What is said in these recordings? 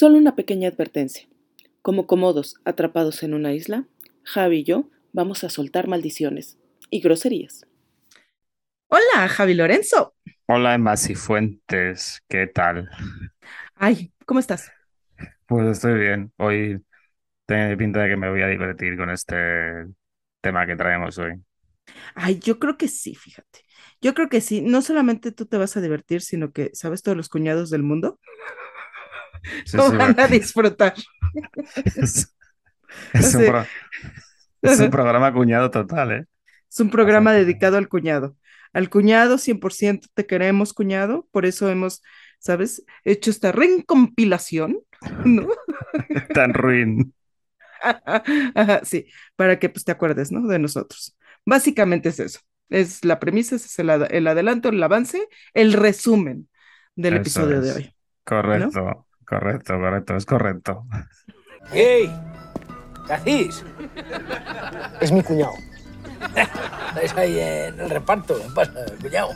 Solo una pequeña advertencia. Como comodos atrapados en una isla, Javi y yo vamos a soltar maldiciones y groserías. Hola, Javi Lorenzo. Hola, Emma Cifuentes, ¿qué tal? Ay, ¿cómo estás? Pues estoy bien. Hoy tiene pinta de que me voy a divertir con este tema que traemos hoy. Ay, yo creo que sí, fíjate. Yo creo que sí. No solamente tú te vas a divertir, sino que, ¿sabes? Todos los cuñados del mundo Sí, lo sí, van a disfrutar. Es, es un Sí. pro- es un programa cuñado total, ¿eh? Es un programa dedicado al cuñado. Al cuñado, 100% te queremos, cuñado. Por eso hemos, ¿sabes? Hecho esta recompilación, ¿no? Tan ruin. Ajá, sí, para que pues te acuerdes, ¿no? De nosotros. Básicamente es eso. Es la premisa, es el, ad- el adelanto, el avance, el resumen del Eso episodio de hoy. Correcto, correcto, correcto, es correcto. ¡Ey! ¿Qué? Es mi cuñado. Estáis ahí en el reparto. ¿Qué pasa, cuñado?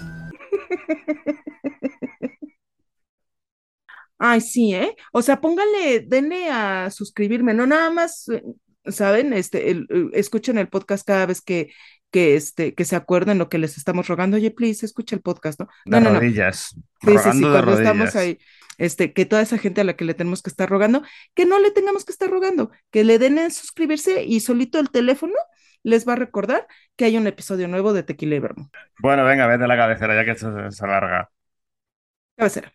Ay, sí, ¿eh? O sea, pónganle, denle a suscribirme, no nada más, eh, ¿saben? Este, el- el- escuchen el podcast cada vez que, que, este, que se acuerden lo que les estamos rogando. Oye, please, escucha el podcast, ¿no? De No, no, no. rodillas. Sí, sí, sí, de cuando estamos ahí, este, que toda esa gente a la que le tenemos que estar rogando, que no le tengamos que estar rogando, que le den en suscribirse y solito el teléfono les va a recordar que hay un episodio nuevo de Tequila y Vermo. Bueno, venga, vete a la cabecera ya que esto se- se alarga. Cabecera.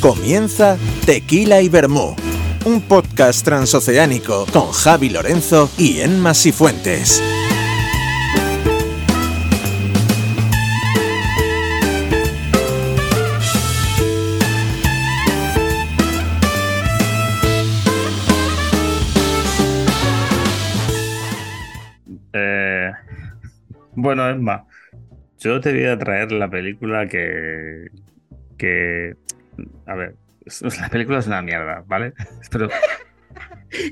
Comienza Tequila y Vermú, un podcast transoceánico con Javi Lorenzo y Enma Sifuentes. Eh, bueno, Emma, yo te voy a traer la película que, que, a ver, la película es una mierda, ¿vale? Pero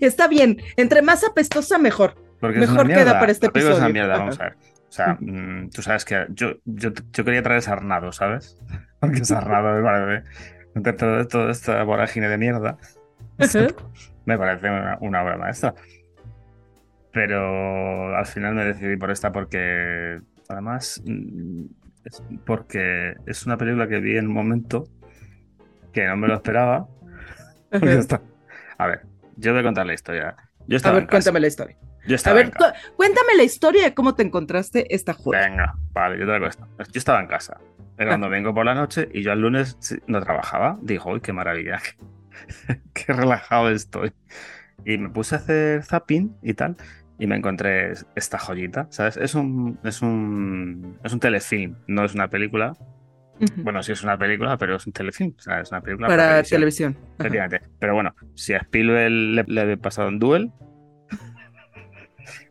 Está bien, entre más apestosa, mejor. porque Mejor queda para este la película es una episodio. mierda, vamos a ver. O sea, mm, tú sabes que yo, yo, yo quería traer Sarnado, ¿sabes? Porque Sarnado me parece, entre todo, toda esta vorágine de mierda, me parece una, una obra maestra. Pero al final me decidí por esta porque, además, mm, es porque es una película que vi en un momento que no me lo esperaba. Está- A ver, yo voy a contar la historia. Yo A estaba ver, en casa. cuéntame la historia. Yo A estaba en ver, cuéntame la historia de cómo te encontraste esta joya. Venga, vale, yo te la cuento. Yo estaba en casa. Era un domingo por la noche y yo el lunes no trabajaba. Dijo, uy, qué maravilla. Qué relajado estoy. Y me puse a hacer zapping y tal. Y me encontré esta joyita, ¿sabes? Es un, es un, es un telefilm, no es una película. Bueno, sí es una película, pero es un telefilm. O sea, es una película Para televisión. televisión. Efectivamente. Pero bueno, si a Spielberg le, le había pasado en Duel,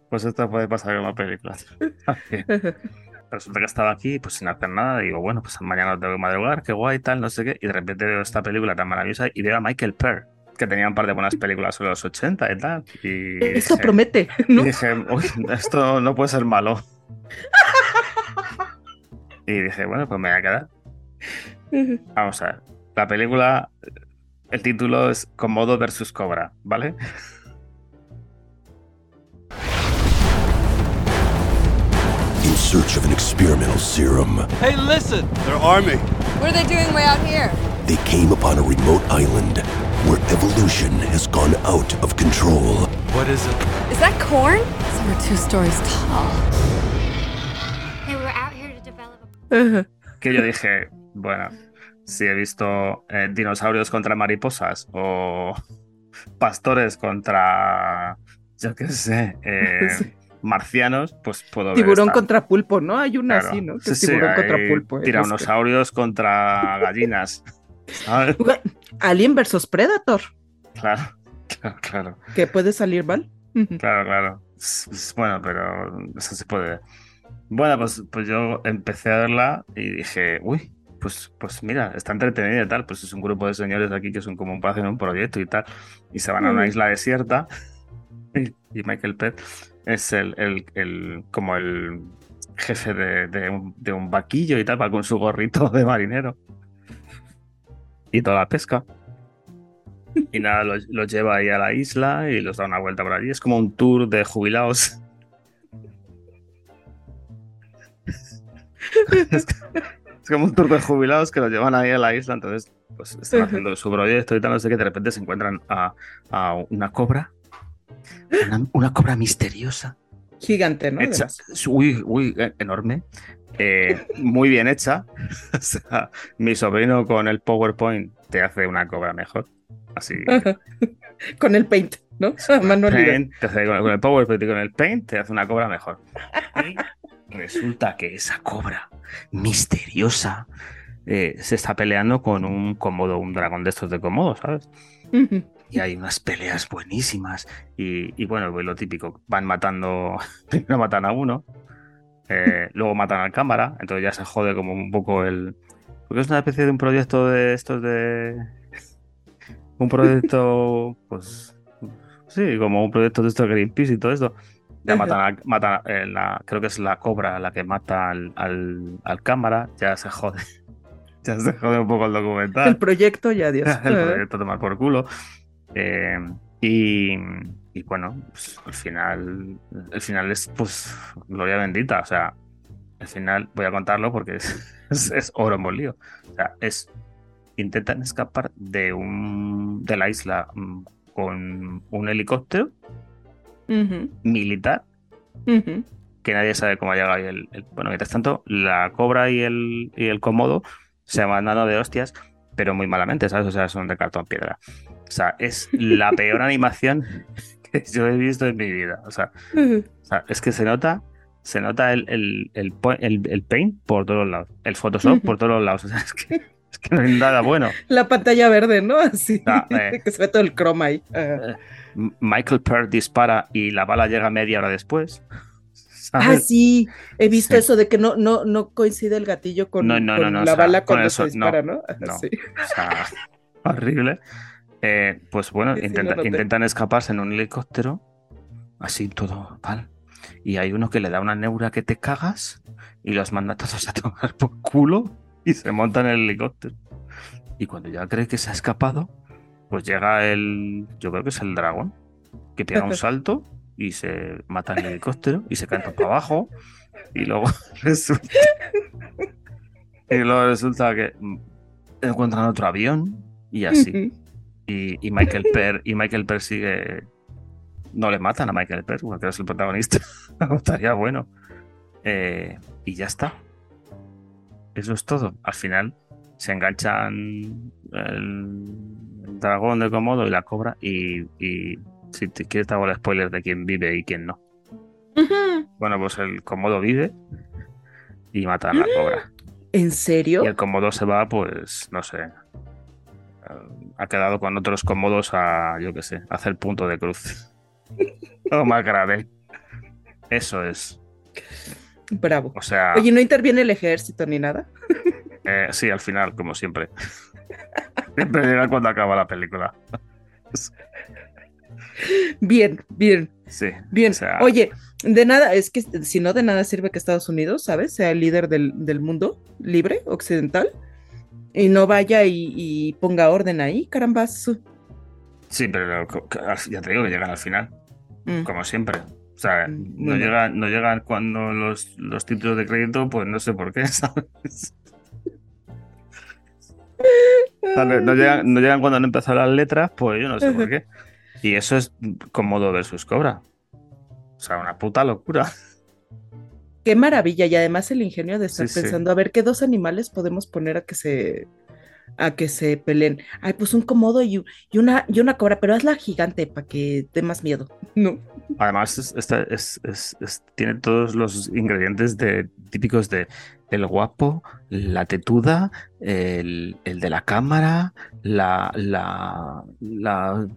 pues esto puede pasar en una película. Resulta que estaba aquí, pues sin hacer nada, digo, bueno, pues mañana tengo que madrugar, qué guay, tal, no sé qué, y de repente veo esta película tan maravillosa y veo a Michael Pearl, que tenía un par de buenas películas sobre los 80 y tal. Y Esto dije- promete, y dije, uy, esto no puede ser malo. Y dije, bueno, pues me voy a quedar. Vamos a ver. La película, el título es Komodo versus Cobra, ¿vale? in search of an experimental serum. Hey, listen! Their army. What are they doing way out here? They came upon a remote island where evolution has gone out of control. What is it? Is that corn? Some are two stories tall. Hey, we're out here to develop a. Que yo dije, bueno, si he visto eh, dinosaurios contra mariposas o pastores contra, yo qué sé, eh, Sí. marcianos, pues puedo ver Tiburón contra pulpo, ¿no? Hay una Claro. así, ¿no? Que Sí, es sí, tiburón contra pulpo. ¿eh? Tiranosaurios contra gallinas. Alien versus Predator, Claro, claro, claro. que puede salir mal. Claro, claro. Bueno, pero eso se puede. Bueno, pues, pues yo empecé a verla y dije, uy, pues, pues mira, está entretenida y tal. Pues es un grupo de señores aquí que son como hacer un proyecto y tal. Y se van a una Ujú. isla desierta. Y, y Michael Pett es el, el, el- como el, jefe de, de un, de un vaquillo y tal, va con su gorrito de marinero. Y toda la pesca. Y nada, los, los lleva ahí a la isla y los da una vuelta por allí. Es como un tour de jubilados. es, como un tour de jubilados que los llevan ahí a la isla. Entonces, pues están haciendo su proyecto y tal, no sé qué. De repente se encuentran a, a una cobra. Una, una cobra misteriosa. Gigante, ¿no? Hecha, uy, uy, eh, enorme. eh, muy bien hecha. O sea, mi sobrino con el PowerPoint te hace una cobra mejor. Así. Con el paint, ¿no? Libre. Paint, hace- con el PowerPoint y con el Paint te hace una cobra mejor. Resulta que esa cobra misteriosa eh, se está peleando con un cómodo, un dragón de estos de cómodo, ¿sabes? Y hay unas peleas buenísimas. Y, y bueno, pues lo típico, van matando, primero matan a uno, eh, luego matan al cámara, entonces ya se jode como un poco el... Porque es una especie de un proyecto de estos de... Un proyecto, pues... Sí, como un proyecto de estos Greenpeace y todo esto. Ya matan, a- matan a- eh, la, creo que es la cobra la que mata al, al, al cámara, ya se jode. Ya se jode un poco el documental El proyecto y adiós. el proyecto tomar por culo. Eh, y, y bueno, pues, al final, el final es pues gloria bendita. O sea, al final voy a contarlo porque es, es, es oro molido. O sea, es intentan escapar de un de la isla mm, con un helicóptero Militar que nadie sabe cómo ha llegado ahí el, el- Bueno, mientras tanto, la cobra y el, y el comodo se van dando de hostias, pero muy malamente, ¿sabes? O sea, son de cartón piedra. O sea, es la peor animación que yo he visto en mi vida. O sea, Ujú. o sea, es que se nota, se nota el, el, el- el paint por todos lados, el Photoshop por todos lados. O sea, es que, es que no hay nada bueno. La pantalla verde, ¿no? Así. Ah, eh. que se ve todo el croma ahí. M- Michael Pearl dispara y la bala llega media hora después. Ah, sí, he visto Sí. eso de que no, no, no coincide el gatillo con, No, no, con no, no, la o sea, bala con cuando eso, se dispara, no, no. sí. O sea, horrible. Eh, pues bueno, Sí, intenta- intentan escaparse en un helicóptero, así todo mal. Y hay uno que le da una neura que te cagas y los manda a todos a tomar por culo y se monta en el helicóptero. Y cuando ya cree que se ha escapado, pues llega el, yo creo que es el dragón, que pega un salto y se mata en el helicóptero y se cae para abajo. Y luego resulta, y luego resulta que encuentran otro avión y así. Y Michael Per y Michael Per sigue. No le matan a Michael Per, porque es el protagonista. Estaría bueno. Eh, y ya está. Eso es todo. Al final se enganchan el, dragón de Komodo y la cobra. Y, y si te quieres te hago el spoiler de quién vive y quién no. Bueno, pues el Komodo vive y matan a la cobra. ¿En serio? Y el Komodo se va, pues, no sé. eh, Ha quedado con otros Komodos a, yo qué sé, a hacer punto de cruz. Lo más grave. Eso es. Bravo. O sea, Oye, ¿no interviene el ejército ni nada? eh, sí, al final, como siempre. Siempre llega cuando acaba la película. Bien, bien, Sí. bien. o sea, Oye, de nada, es que si no de nada sirve que Estados Unidos, ¿sabes? Sea el líder del, del mundo libre, occidental, y no vaya y, y ponga orden ahí, carambas. Sí, pero ya te digo que llegan al final, Mm. como siempre. O sea, Mm, no no llegan cuando los, los títulos de crédito, pues no sé por qué, ¿sabes? O sea, no, llegan, no llegan cuando han empezado las letras, pues yo no sé por qué. Y eso es Comodo versus Cobra. O sea, una puta locura. Qué maravilla, y además el ingenio de estar Sí, sí. pensando, a ver qué dos animales podemos poner a que se a que se peleen. Ay, pues un comodo y, y una y una cobra, pero hazla gigante para que dé más miedo. No. Además, es- esta- es- es- es- tiene todos los ingredientes de, típicos de el guapo, la tetuda, el, el de la cámara, la, la, la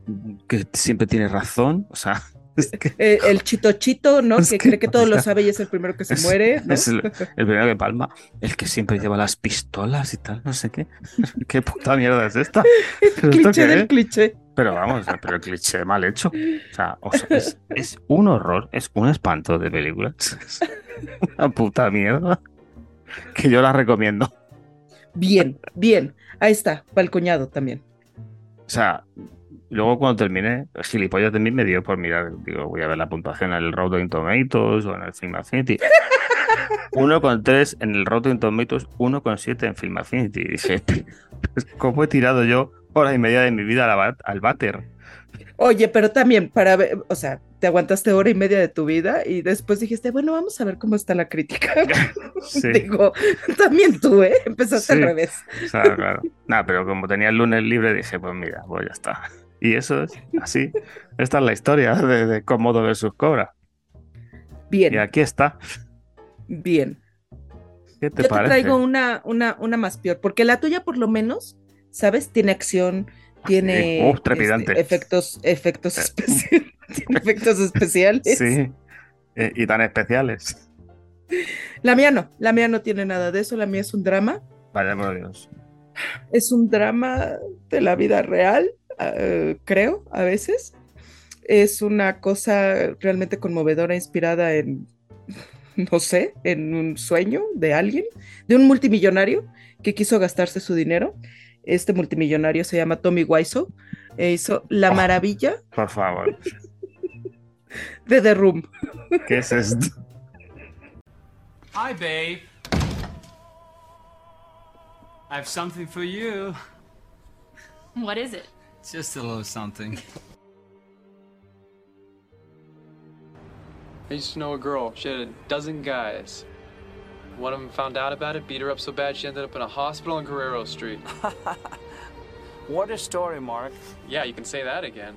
que siempre tiene razón. O sea, es que Eh, el chito chito, ¿no? Es que, que, cree que todo lo sabe y es el primero que se es- muere, ¿no? es el, el primero que palma, el que siempre lleva las pistolas y tal, no sé qué. ¿Qué puta mierda es esta? El ¿Pero esto cliché del es? cliché. Pero vamos, pero el cliché mal hecho. O sea, o sea, es, es un horror, es un espanto de películas. Es una puta mierda. Que yo la recomiendo. Bien, bien. Ahí está, para el cuñado también. O sea, luego cuando terminé, gilipollas de mí me dio por mirar, digo, voy a ver la puntuación en el Rotten Tomatoes o en el Film Affinity. 1,3 en el Rotten Tomatoes, 1,7 en Film Affinity. Y dije, pues, ¿cómo he tirado yo hora y media de mi vida al, váter? Oye, pero también para ver, o sea, te aguantaste hora y media de tu vida y después dijiste, bueno, vamos a ver cómo está la crítica. Sí. Digo, también tú, ¿eh? Empezaste Sí. al revés. O sea, claro. Nada, pero como tenía el lunes libre, dije, pues mira, pues ya está. Y eso es así. Esta es la historia de, de Cómodo versus Cobra. Bien, Y aquí está. bien. ¿Qué te Yo te traigo una, una, una más peor, porque la tuya por lo menos, ¿sabes? Tiene acción, tiene Uf, trepidante. este, efectos, efectos especiales. tiene efectos especiales. Sí. Eh, y tan especiales. La mía no, la mía no tiene nada de eso, la mía es un drama. Vaya por Dios. Es un drama de la vida real, eh, creo, a veces. Es una cosa realmente conmovedora, inspirada en, no sé, en un sueño de alguien, de un multimillonario que quiso gastarse su dinero. Este multimillonario se llama Tommy Wiseau e hizo La Oh. Maravilla Por favor. de The Room. ¿Qué es esto? Hi, babe. I have something for you. What is it? Just a little something. I used to know a girl. She had a dozen guys. One of them found out about it, beat her up so bad she ended up in a hospital on Guerrero Street. What a story, Mark. Yeah, you can say that again.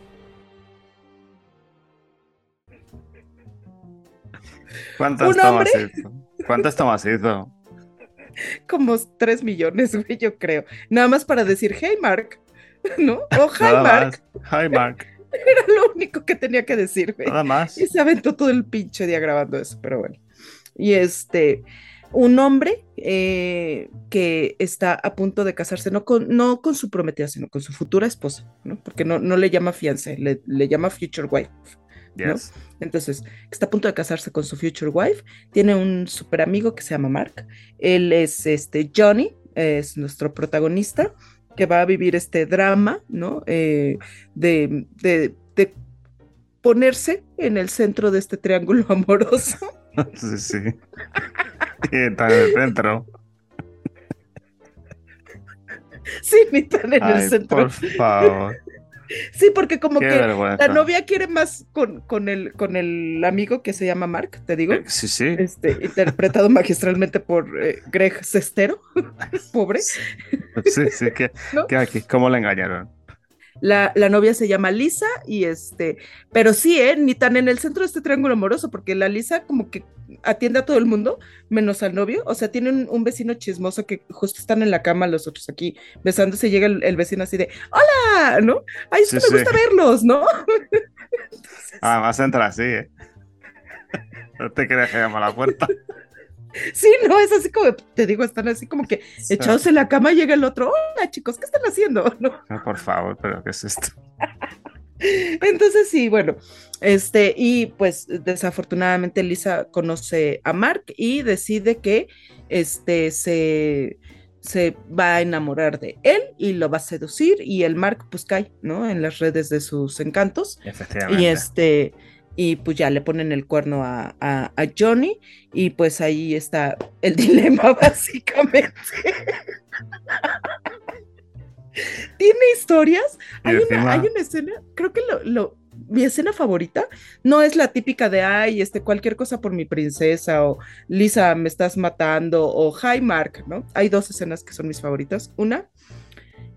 ¿Cuántas Un tomas hombre. hizo? ¿Cuántas tomas hizo? Como 3 millones, güey, yo creo. Nada más para decir, hey Mark, ¿no? O hi Nada Mark. más. Hi, Mark. Era lo único que tenía que decir, güey. Nada más. Y se aventó todo el pinche día grabando eso, pero bueno. Y este, un hombre eh, que está a punto de casarse, no con, no con su prometida, sino con su futura esposa, ¿no? Porque no, no le llama fiancé, le, le llama future wife. ¿no? Yes. Entonces, está a punto de casarse con su future wife, tiene un super amigo que se llama Mark. Él es este Johnny, es nuestro protagonista, que va a vivir este drama, ¿no? Eh, de, de- de ponerse en el centro de este triángulo amoroso. Sí, sí. Y está en el centro. sí, ni tan en el centro. por favor. Sí, porque como Qué que vergüenza. la novia quiere más con, con, el, con el amigo que se llama Mark, te digo. Eh, Sí, sí. Este, interpretado magistralmente por eh, Greg Sestero, pobre. Sí, sí. Que, ¿No? que aquí, ¿Cómo le engañaron? La, la novia se llama Lisa y este, pero sí, ¿eh? Ni tan en el centro de este triángulo amoroso, porque la Lisa como que atiende a todo el mundo, menos al novio. O sea, tiene un, vecino chismoso que justo están en la cama los otros aquí besándose y llega el, el vecino así de, hola, ¿no? Ay, es Sí, que me sí. gusta verlos, ¿no? Además entra así, ¿eh? No te creas que llama a la puerta. Sí, no, es así como, te digo, están así como que echados en la cama llega el otro, hola chicos, ¿qué están haciendo? ¿No? No, por favor, pero ¿qué es esto? Entonces sí, bueno, este, y pues desafortunadamente Lisa conoce a Mark y decide que este se, se va a enamorar de él y lo va a seducir y el Mark pues cae, ¿no? En las redes de sus encantos. Efectivamente. Y este, y pues ya le ponen el cuerno a, a- a Johnny, y pues ahí está el dilema, básicamente. Tiene historias. Hay una, hay una escena, creo que lo, lo- mi escena favorita no es la típica de ay, este, cualquier cosa por mi princesa, o Lisa, me estás matando, o hi Mark, ¿no? Hay dos escenas que son mis favoritas. Una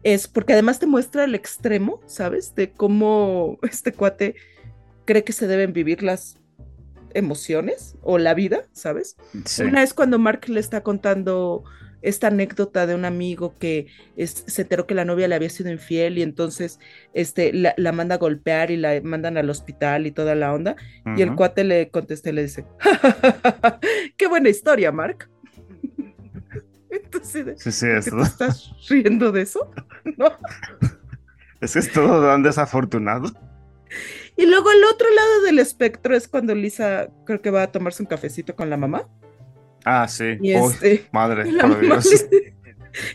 es porque además te muestra el extremo, ¿sabes? De cómo este cuate cree que se deben vivir las emociones o la vida, ¿sabes? Sí. Una es cuando Mark le está contando esta anécdota de un amigo que es- se enteró que la novia le había sido infiel y entonces este, la, la manda a golpear y la mandan al hospital y toda la onda. Y el cuate le contesta y le dice, qué buena historia, Mark. Entonces, Sí, sí, ¿por qué esto. te estás riendo de eso? ¿No? Es que es todo tan desafortunado. Y luego el otro lado del espectro es cuando Lisa creo que va a tomarse un cafecito con la mamá. Ah, sí. Y Uy, este, madre, y la, mamá le,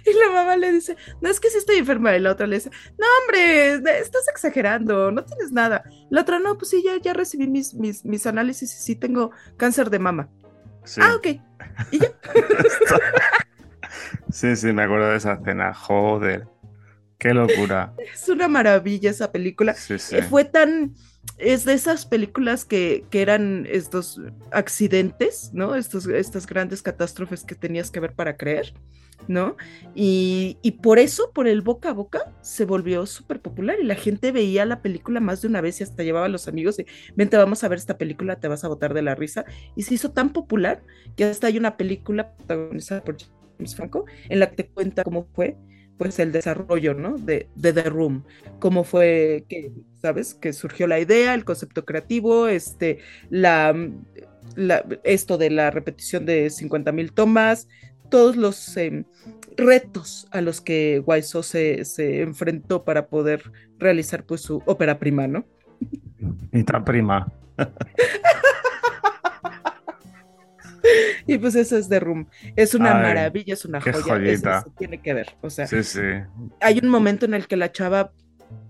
y la mamá le dice, no es que sí estoy enferma. Y la otra le dice, no, hombre, estás exagerando, no tienes nada. La otra, no, pues sí, ya, ya recibí mis, mis, mis análisis y sí tengo cáncer de mama. Sí. Ah, ok. Sí, sí, me acuerdo de esa escena. Joder. Qué locura. Es una maravilla esa película. Sí, sí. Fue tan. Es de esas películas que, que eran estos accidentes, ¿no? Estos, estas grandes catástrofes que tenías que ver para creer, ¿no? Y, y por eso, por el boca a boca, se volvió súper popular y la gente veía la película más de una vez y hasta llevaba a los amigos y vente, vamos a ver esta película, te vas a botar de la risa. Y se hizo tan popular que hasta hay una película protagonizada por James Franco en la que te cuenta cómo fue pues el desarrollo, ¿no? De, de The Room, cómo fue que, ¿sabes? Que surgió la idea, el concepto creativo, este, la, la- esto de la repetición de 50 mil tomas, todos los em, retos a los que Wiseau se, se enfrentó para poder realizar pues su ópera prima, ¿no? Y tan prima. Y pues eso es The Room. Es una Ay, maravilla, es una qué joya. eso se tiene que ver. O sea, Sí, sí. hay un momento en el que la chava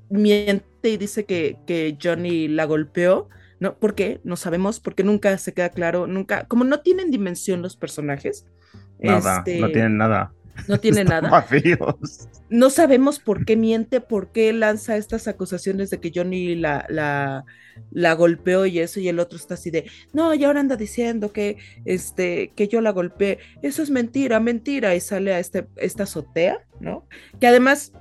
miente y dice que, que Johnny la golpeó, ¿no? ¿Por qué? No sabemos, porque nunca se queda claro, nunca, como no tienen dimensión los personajes, Nada, este, no tienen nada. No tiene Están nada. vacíos. No sabemos por qué miente, por qué lanza estas acusaciones de que Johnny la, la, la golpeó y eso, y el otro está así de, no, y ahora anda diciendo que, este, que yo la golpeé. Eso es mentira, mentira. Y sale a este, esta azotea, ¿no? Que además,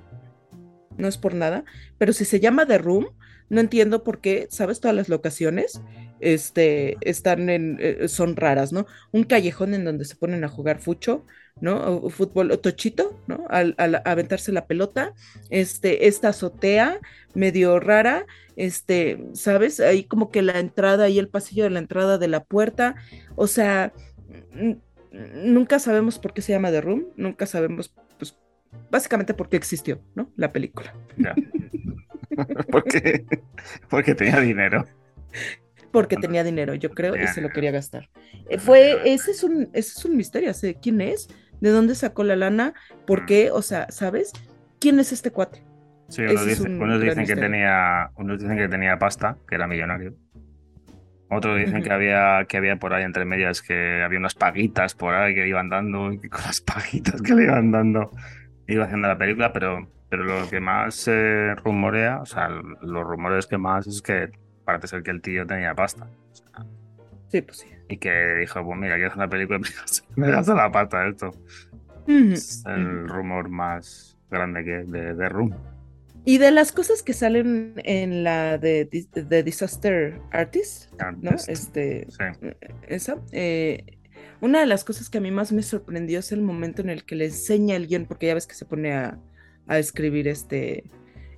no es por nada, pero si se llama The Room, no entiendo por qué, ¿sabes? Todas las locaciones este, están en, eh, son raras, ¿no? Un callejón en donde se ponen a jugar fucho, ¿no? O, fútbol, o tochito, ¿no? Al, al aventarse la pelota, este, esta azotea medio rara, este, ¿sabes? Ahí como que la entrada y el pasillo de la entrada de la puerta, o sea, nunca sabemos por qué se llama The Room, nunca sabemos, pues, básicamente por qué existió, ¿no? La película. Porque, porque tenía dinero. Porque tenía dinero, yo creo, y se lo quería gastar. Eh, Fue, ese es un, ese es un misterio, ¿sí? ¿quién es? ¿De dónde sacó la lana? ¿Por qué? O sea, ¿sabes? ¿Quién es este cuate? Sí, unos dicen, un unos gran dicen que tenía, unos dicen que tenía pasta, que era millonario. Otros dicen que había, que había por ahí entre medias, que había unas paguitas por ahí que le iban dando, y con las paguitas que le iban dando iba haciendo la película, pero, pero lo que más se rumorea, o sea, los rumores que más es que parece ser que el tío tenía pasta. O sea, Sí, pues sí. Y que dijo, pues mira, quiero hacer una película, me gasto la pasta de esto. Es el rumor más grande que de, de Room. Y de las cosas que salen en la de, de Disaster Artist, ¿no? Este, Sí. esa. eh, una de las cosas que a mí más me sorprendió es el momento en el que le enseña el guion, porque ya ves que se pone a, a escribir este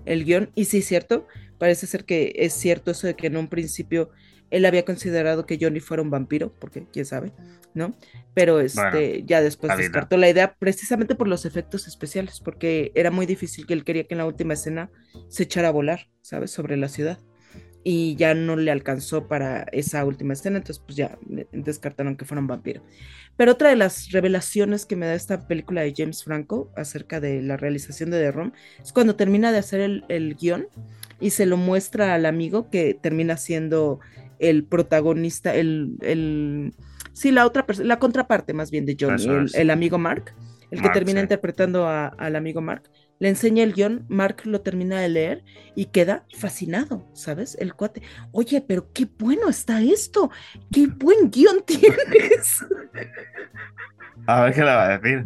el guion. Y sí, es cierto, parece ser que es cierto eso de que en un principio él había considerado que Johnny fuera un vampiro, porque quién sabe, ¿no? Pero este, Bueno, ya después la descartó la idea precisamente por los efectos especiales, porque era muy difícil que él quería que en la última escena se echara a volar, ¿sabes? Sobre la ciudad. Y ya no le alcanzó para esa última escena, entonces pues ya descartaron que fuera un vampiro. Pero otra de las revelaciones que me da esta película de James Franco acerca de la realización de The Room es cuando termina de hacer el, el guion y se lo muestra al amigo que termina siendo el protagonista, el, el sí, la otra persona, la contraparte más bien de Johnny, el, amigo Mark, el que termina sí. interpretando a- al amigo Mark, le enseña el guion, Mark lo termina de leer y queda fascinado, ¿sabes? El cuate, oye, pero qué bueno está esto, qué buen guion tienes. A ver qué le va a decir.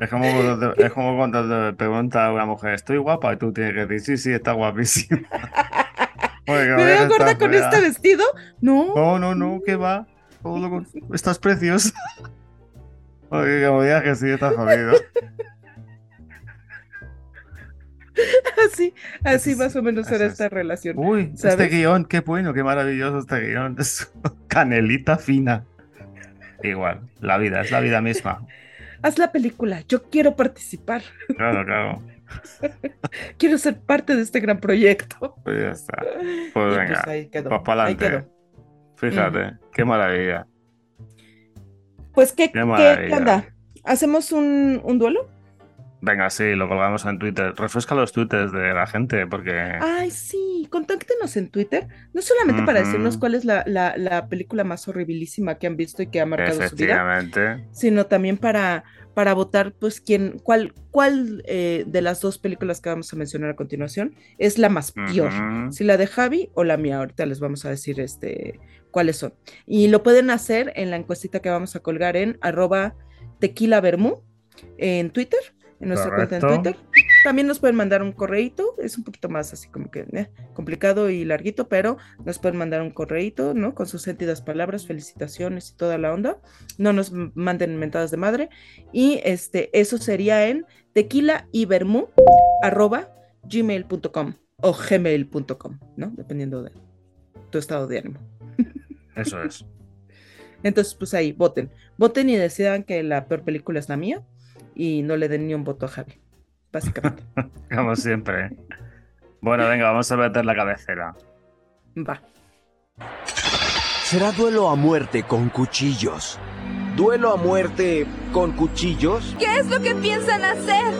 Es como, cuando te- es como cuando te pregunta a una mujer, ¿estoy guapa? Y tú tienes que decir, sí, sí, está guapísima. Que ¿Me veo gorda con fea. este vestido? No. No, no, no, ¿qué va? Todo lo con- Estás preciosa. Oye, como digas que sí, estás jodido. Así, así más o menos era esta relación. Uy, este ¿sabes? guion, qué bueno, qué maravilloso este guion. Es canelita fina. Igual, la vida, es la vida misma. Haz la película, yo quiero participar. Claro, claro. Quiero ser parte de este gran proyecto. Pues ya está. Y Pues pues venga, ahí quedó, pues para ahí adelante. Fíjate, qué maravilla. Pues, ¿qué, Qué maravilla. onda? ¿Hacemos un, un duelo? Venga, sí, lo colgamos en Twitter. Refresca los twitters de la gente, porque Ay, sí, contáctenos en Twitter, no solamente para decirnos cuál es la, la- la película más horribilísima que han visto y que ha marcado su vida, sino también para, para votar, pues, quién, cuál, cuál eh, de las dos películas que vamos a mencionar a continuación es la más peor. Si la de Javi o la mía, ahorita les vamos a decir este, cuáles son. Y lo pueden hacer en la encuestita que vamos a colgar en arroba tequila en Twitter, en nuestra cuenta en. Twitter. También nos pueden mandar un correíto, es un poquito más así como que eh, complicado y larguito, pero nos pueden mandar un correíto, ¿no? Con sus sentidas palabras, felicitaciones y toda la onda. No nos manden mentadas de madre. Y este, eso sería en tequila y bermú arroba gmail.com o gmail.com, ¿no? Dependiendo de tu estado de ánimo. Eso es. Entonces, pues ahí, voten. Voten y decidan que la peor película es la mía y no le den ni un voto a Javi, básicamente. Como siempre. Bueno, venga, vamos a meter la cabecera. Va. Será duelo a muerte con cuchillos. ¿Duelo a muerte con cuchillos? ¿Qué es lo que piensan hacer?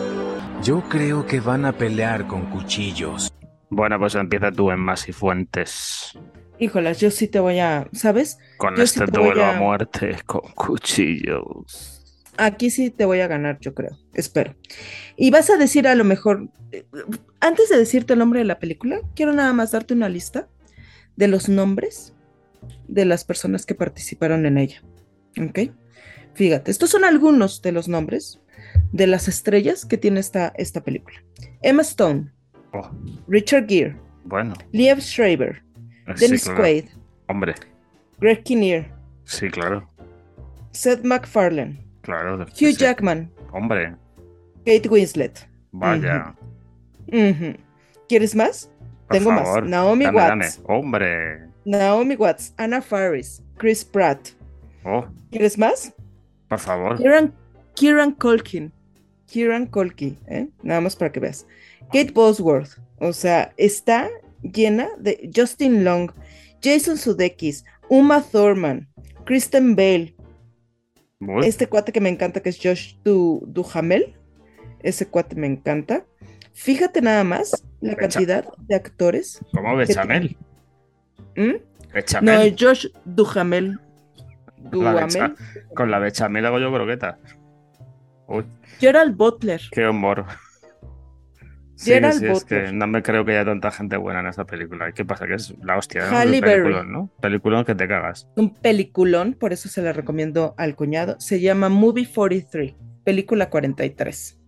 Yo creo que van a pelear con cuchillos. Bueno, pues empieza tú en Masifuentes. Híjolas, yo sí te voy a, ¿sabes? Con Yo este duelo a a- muerte con cuchillos. Aquí sí te voy a ganar, yo creo. Espero. Y vas a decir a lo mejor, antes de decirte el nombre de la película, quiero nada más darte una lista de los nombres de las personas que participaron en ella. ¿Ok? Fíjate, estos son algunos de los nombres de las estrellas que tiene esta, esta película. Emma Stone, Oh, Richard Gere, bueno. Liev Schreiber, Sí, Dennis claro. Quaid, Hombre, Greg Kinnear, sí, claro. Seth MacFarlane, Claro. Hugh. Jackman, Hombre, Kate Winslet. vaya. ¿Quieres más? Por Tengo favor, más. Naomi dame, dame. Watts. Hombre. Naomi Watts, Anna Faris, Chris Pratt. Oh, ¿Quieres más? por favor. Kieran, Kieran Culkin. Kieran Culkin, ¿eh? Nada más para que veas. Kate Bosworth. O sea, está llena de Justin Long, Jason Sudeikis, Uma Thurman, Kristen Bale. Este cuate que me encanta, que es Josh du Duhamel. Ese cuate me encanta. Fíjate nada más la cantidad de actores. ¿Cómo bechamel? ¿Mm? No. Josh Duhamel. Duhamel. Con la bechamel hago yo croqueta. Uy, Gerald Butler. qué humor. Sí, Gerald sí, es que no me creo que haya tanta gente buena en esa película. ¿Y qué pasa? Que es la hostia, ¿no? Berry. peliculón, ¿no? Peliculón que te cagas. Un peliculón, por eso se la recomiendo al cuñado. Se llama Movie 43, película 43.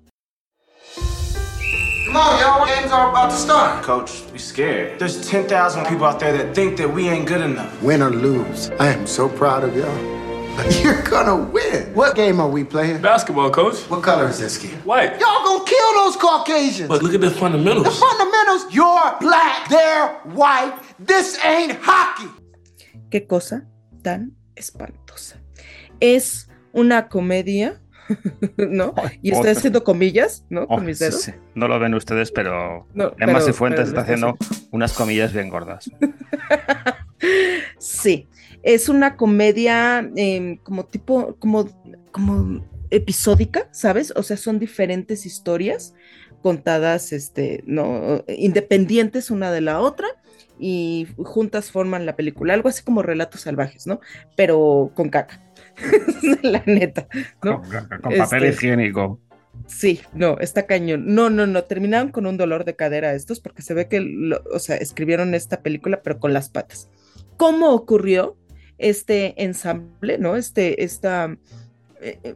Come on, y'all. Games are about to start. Coach, we scared. There's 10,000 people out there that think that we ain't good enough. Win or lose, I am so proud of y'all. You're gonna win. What game are we playing? Basketball, coach. What color is this kid? White. Y'all gonna kill those Caucasians. But look at the The fundamentals. fundamentals, you're black, they're white. This ain't hockey. Qué cosa tan espantosa. Es una comedia, ¿no? Y estoy haciendo comillas, ¿no? Oh, Con mis sí, dedos. sí. No lo ven ustedes, pero No, Emma pero- Cifuentes pero está haciendo unas comillas bien gordas. Sí, es una comedia em, como tipo, como, como episódica, ¿sabes? O sea, son diferentes historias contadas, este, ¿no? Independientes una de la otra y juntas forman la película, algo así como relatos salvajes, ¿no? Pero con caca, la neta, ¿no? Con, con papel Este, higiénico. Sí, no, está cañón. No, no, no, terminaron con un dolor de cadera estos porque se ve que, lo- o sea, escribieron esta película pero con las patas. ¿Cómo ocurrió este ensamble, no? Este, esta, eh, eh,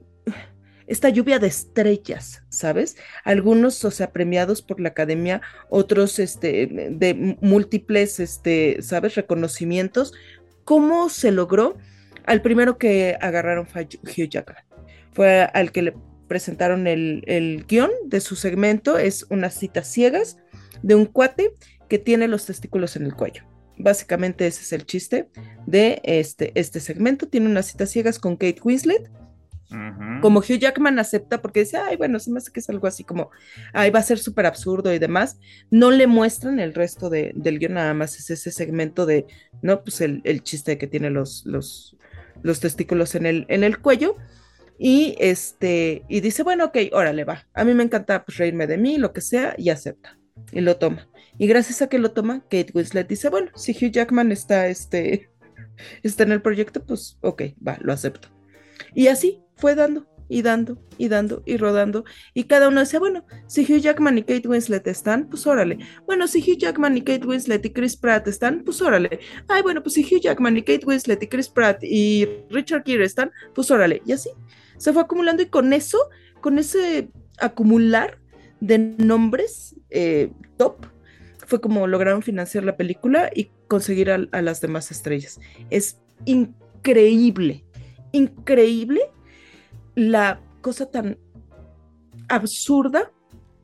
esta lluvia de estrellas, ¿sabes? Algunos, o sea, premiados por la academia, otros, este, de múltiples, este, ¿sabes? Reconocimientos. ¿Cómo se logró? Al primero que agarraron fue Hugh Jackman. Fue al que le presentaron el, el guion de su segmento. Es unas citas ciegas de un cuate que tiene los testículos en el cuello. Básicamente ese es el chiste de este, este segmento. Tiene unas citas ciegas con Kate Winslet. Como Hugh Jackman acepta porque dice, ay, bueno, se me hace que es algo así como, ay, va a ser súper absurdo y demás, no le muestran el resto de- del guion, nada más es ese segmento de, no, pues el, el chiste que tiene los, los, los testículos en el, en el cuello. Y este, y dice, bueno, ok, órale, va. A mí me encanta pues, reírme de mí, lo que sea, y acepta. Y lo toma. Y gracias a que lo toma, Kate Winslet dice, bueno, si Hugh Jackman está, este, está en el proyecto, pues ok, va, lo acepto. Y así fue dando y dando y dando y rodando. Y cada uno decía, bueno, si Hugh Jackman y Kate Winslet están, pues órale. Bueno, si Hugh Jackman y Kate Winslet y Chris Pratt están, pues órale. Ay, bueno, pues si Hugh Jackman y Kate Winslet y Chris Pratt y Richard Gere están, pues órale. Y así se fue acumulando y con eso, con ese acumular de nombres eh, top, fue como lograron financiar la película y conseguir a, a las demás estrellas. Es increíble, increíble la cosa tan absurda.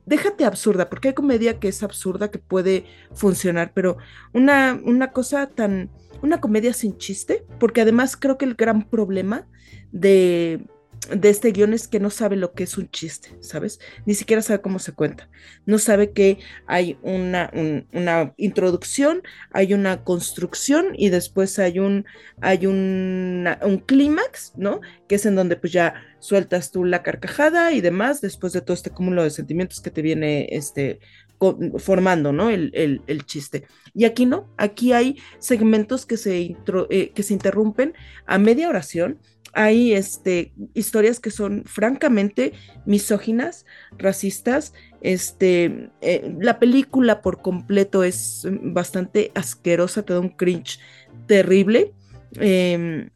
Déjate absurda, porque hay comedia que es absurda, que puede funcionar, pero una, una cosa tan, una comedia sin chiste, porque además creo que el gran problema de, de este guion es que no sabe lo que es un chiste, ¿sabes? Ni siquiera sabe cómo se cuenta. No sabe que hay una, un- una introducción, hay una construcción y después hay un, hay una- un clímax, ¿no? Que es en donde pues ya sueltas tú la carcajada y demás después de todo este cúmulo de sentimientos que te viene este, formando, ¿no? El, el- el chiste. Y aquí no, aquí hay segmentos que se, eh, que se interrumpen a media oración hay este, historias que son francamente misóginas, racistas. Este, eh, la película por completo es bastante asquerosa, te da un cringe terrible em,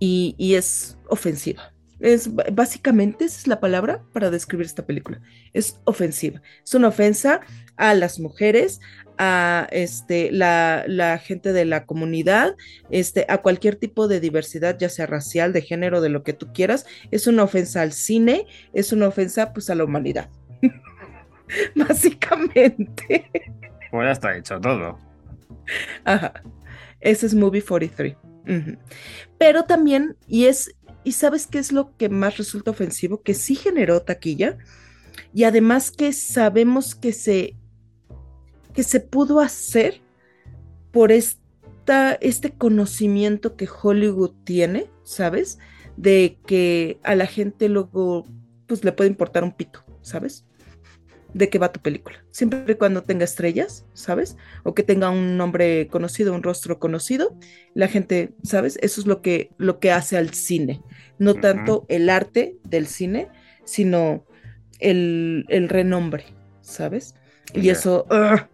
y, y es ofensiva. Es básicamente esa es la palabra para describir esta película. Es ofensiva. Es una ofensa a las mujeres, a este, la, la gente de la comunidad, este, a cualquier tipo de diversidad, ya sea racial, de género, de lo que tú quieras. Es una ofensa al cine, es una ofensa pues a la humanidad. Básicamente. Pues ya está hecho todo. Ajá. Ese es Movie 43. Ujú. Pero también, y es, y sabes qué es lo que más resulta ofensivo, que sí generó taquilla, y además que sabemos que se, que se pudo hacer por esta, este conocimiento que Hollywood tiene, ¿sabes? De que a la gente luego, pues le puede importar un pito, ¿sabes? De qué va tu película. Siempre y cuando tenga estrellas, ¿sabes? O que tenga un nombre conocido, un rostro conocido, la gente, ¿sabes? Eso es lo que, lo que hace al cine. No tanto el arte del cine, sino el, el renombre, ¿sabes? Y eso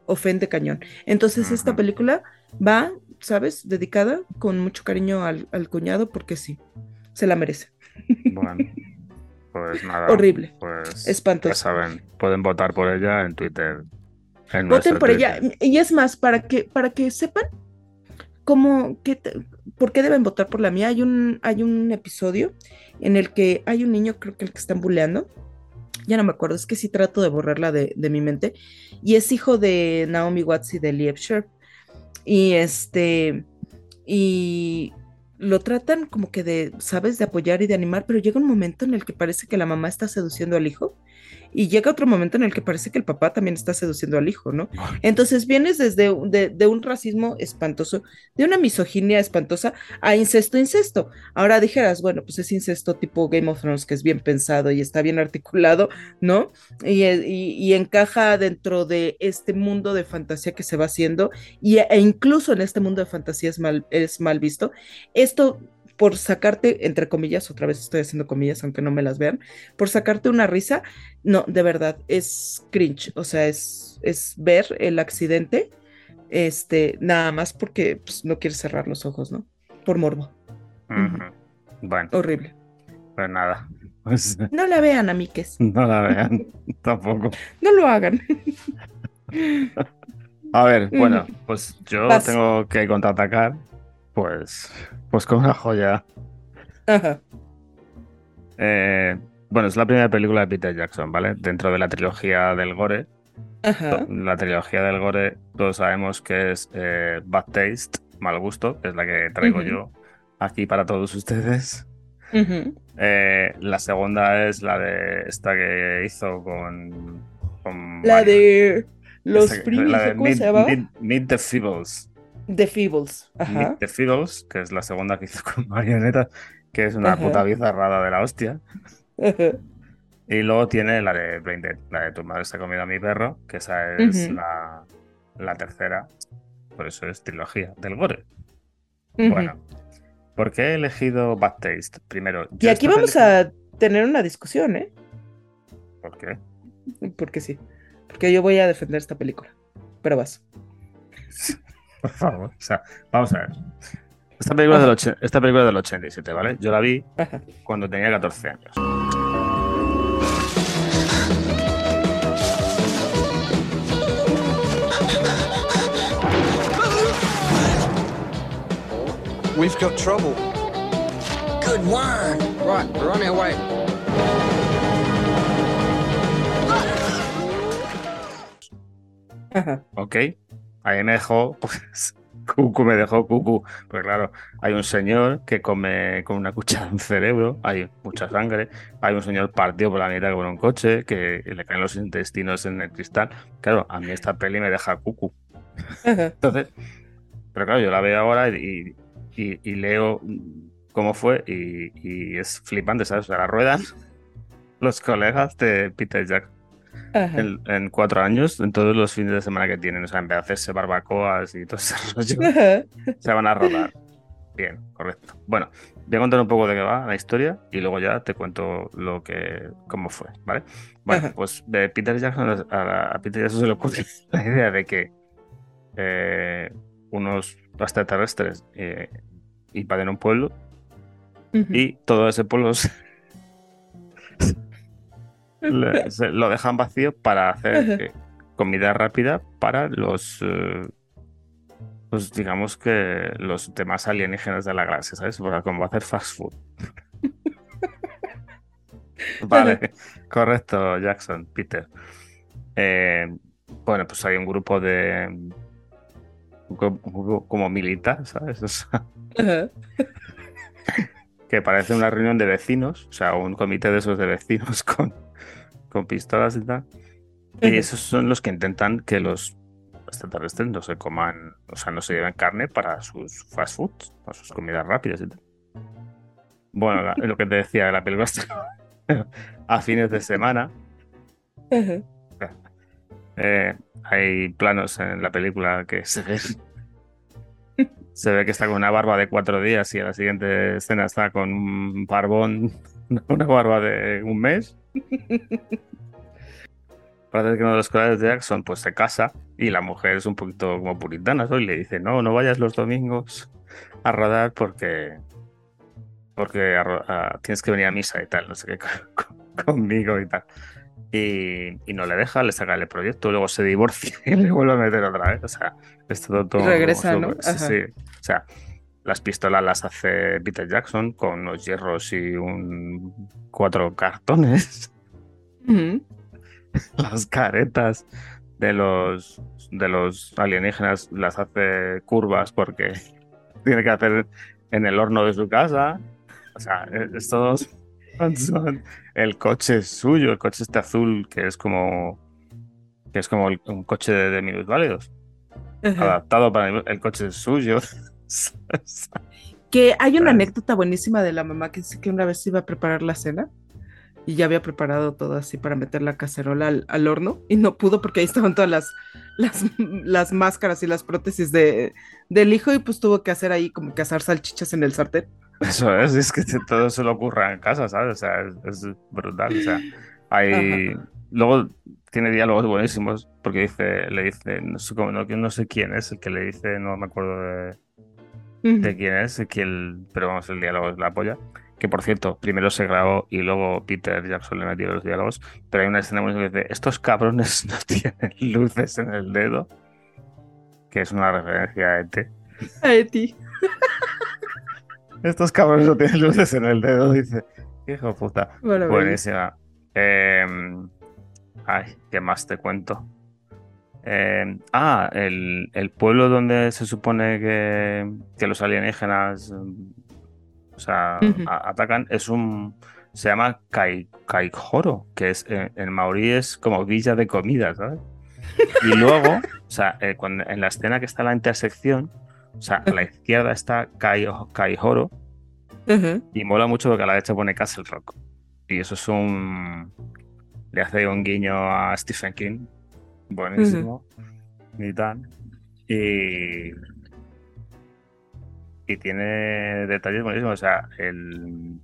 ofende cañón. Entonces esta película va, ¿sabes? Dedicada con mucho cariño al, al cuñado porque sí, se la merece. Bueno, pues nada. Horrible. Pues Espantoso. Ya saben, pueden votar por ella en Twitter. En Voten por ella. Y es más, para que, para que sepan cómo, qué te- por qué deben votar por la mía, hay un, hay un episodio en el que hay un niño, creo que el que están bulleando. Ya no me acuerdo, es que sí trato de borrarla de, de mi mente. Y es hijo de Naomi Watts y de Lieb Sharp. Y este. Y lo tratan como que de, ¿sabes? De apoyar y de animar, pero llega un momento en el que parece que la mamá está seduciendo al hijo. Y llega otro momento en el que parece que el papá también está seduciendo al hijo, ¿no? Entonces vienes desde un- de, de un racismo espantoso, de una misoginia espantosa a incesto, incesto. Ahora dijeras, bueno, pues es incesto tipo Game of Thrones, que es bien pensado y está bien articulado, ¿no? Y, e- y- y encaja dentro de este mundo de fantasía que se va haciendo, y, e incluso en este mundo de fantasía es mal, es mal visto. Esto por sacarte, entre comillas, otra vez estoy haciendo comillas, aunque no me las vean, por sacarte una risa, no, de verdad, es cringe, o sea, es, es ver el accidente, este, nada más porque pues, no quieres cerrar los ojos, ¿no? Por morbo. Bueno, Horrible. pues nada. Pues No la vean, amiques. no la vean tampoco. No lo hagan. A ver, bueno, pues yo Vas. tengo que contraatacar, pues, pues con una joya. Ajá. Eh, bueno, es la primera película de Peter Jackson, ¿vale? Dentro de la trilogía del Gore. Ajá. La trilogía del Gore, todos sabemos que es eh, Bad Taste, Mal Gusto, que es la que traigo yo aquí para todos ustedes. Eh, la segunda es la de esta que hizo con. con La Mario- de los esta primos, la de ¿cómo se llamaba? Meet- Meet the Feebles. The Feebles. Ajá. The Feebles, que es la segunda que hizo con Marioneta, que es una Ajá. puta bizarrada de la hostia. Ajá. Y luego tiene la de Brain Dead, la de tu madre se ha comido a mi perro, que esa es la, la tercera. Por eso es trilogía del gore. Bueno, ¿por qué he elegido Bad Taste? Primero, Y aquí vamos película- a tener una discusión, ¿eh? ¿Por qué? Porque sí. Porque yo voy a defender esta película. Pero vas. Por favor. O sea, vamos a ver. Esta película, es del, och- esta película es del 87, ¿vale? Yo la vi cuando tenía 14 años. We've got trouble. Good work. Right, we're on our way. Ajá. Ok. Ahí me dejó, pues, Cucu me dejó Cucu. Pues claro, hay un señor que come con una cuchara en cerebro, hay mucha sangre, hay un señor partido por la mitad con un coche, que le caen los intestinos en el cristal. Claro, a mí esta peli me deja Cucu. Entonces, pero claro, yo la veo ahora y, y- y leo cómo fue y, y es flipante, ¿sabes? O sea, la ruedan los colegas de Peter Jackson. En, en cuatro años, en todos los fines de semana que tienen, o sea, en vez de hacerse barbacoas y todo ese rollo, Ajá. se van a rodar. Bien, correcto. Bueno, voy a contar un poco de qué va la historia y luego ya te cuento lo que, cómo fue, ¿vale? Bueno, Ajá. pues de Peter Jackson, a, la- a Peter Jackson se le ocurre la idea de que eh, unos extraterrestres eh, invaden un pueblo y todo ese pueblo se- le- se- lo dejan vacío para hacer eh, comida rápida para los, eh, pues digamos que los demás alienígenas de la galaxia, ¿sabes? Para como hacer fast food. Vale, correcto, Jackson, Peter. Eh, bueno, pues hay un grupo de un grupo- un grupo como militar, ¿sabes? O sea, Ajá. que parece una reunión de vecinos, o sea, un comité de esos de vecinos con, con pistolas y tal. Y esos son los que intentan que los extraterrestres no se coman, o sea, no se lleven carne para sus fast foods, para sus comidas rápidas y tal. Bueno, la- lo que te decía de la película a fines de semana. Eh, hay planos en la película que se ve. Se ve que está con una barba de cuatro días y a la siguiente escena está con un barbón, una barba de un mes. Parece que uno de los colegas de Jackson pues se casa y la mujer es un poquito como puritana ¿no? y le dice, no, no vayas los domingos a rodar porque porque a ro- a- tienes que venir a misa y tal, no sé qué, con- conmigo y tal. Y, y no le deja, le saca el proyecto, luego se divorcia y le vuelve a meter otra vez. O sea, es todo, todo Y regresa, como ¿no? súper- sí, sí. O sea, las pistolas las hace Peter Jackson con unos hierros y un cuatro cartones. Las caretas de los de los alienígenas las hace curvas porque tiene que hacer en el horno de su casa. O sea, es, es todo son- el coche es suyo, el coche este azul que es como que es como el- un coche de, de minusválidos, Ajá. adaptado para el, el coche es suyo. Que hay una anécdota buenísima de la mamá que dice que una vez iba a preparar la cena y ya había preparado todo así para meter la cacerola al, al horno y no pudo porque ahí estaban todas las, las, las máscaras y las prótesis de, del hijo y pues tuvo que hacer ahí como que asar salchichas en el sartén. Eso es, es que todo se le ocurra en casa, ¿sabes? O sea, es, es brutal. O sea, hay. Ajá. Luego tiene diálogos buenísimos porque dice, le dice, no sé, no, no sé quién es el que le dice, no me acuerdo de, de quién es, que el- pero vamos, el diálogo es la polla. Que por cierto, primero se grabó y luego Peter Jackson le metió los diálogos, pero hay una escena muy que dice, estos cabrones no tienen luces en el dedo, que es una referencia a ET. A Eti. Estos cabrones no tienen luces en el dedo, dice. Hijo de puta. Buenísima. Eh, ay, ¿qué más te cuento? Eh, ah, el, el pueblo donde se supone que, que los alienígenas O sea, a- atacan, es un. Se llama Kai, Kaikhoro, que es en, en maorí es como villa de comida, ¿sabes? Y luego, o sea, eh, cuando, en la escena que está en la intersección, o sea, a la izquierda está Kai, Kaihoro, Ujú. y mola mucho porque a la derecha pone Castle Rock. Y eso es un. Le hace un guiño a Stephen King. Buenísimo. Y tal. Y. Y tiene detalles buenísimos. O sea, el.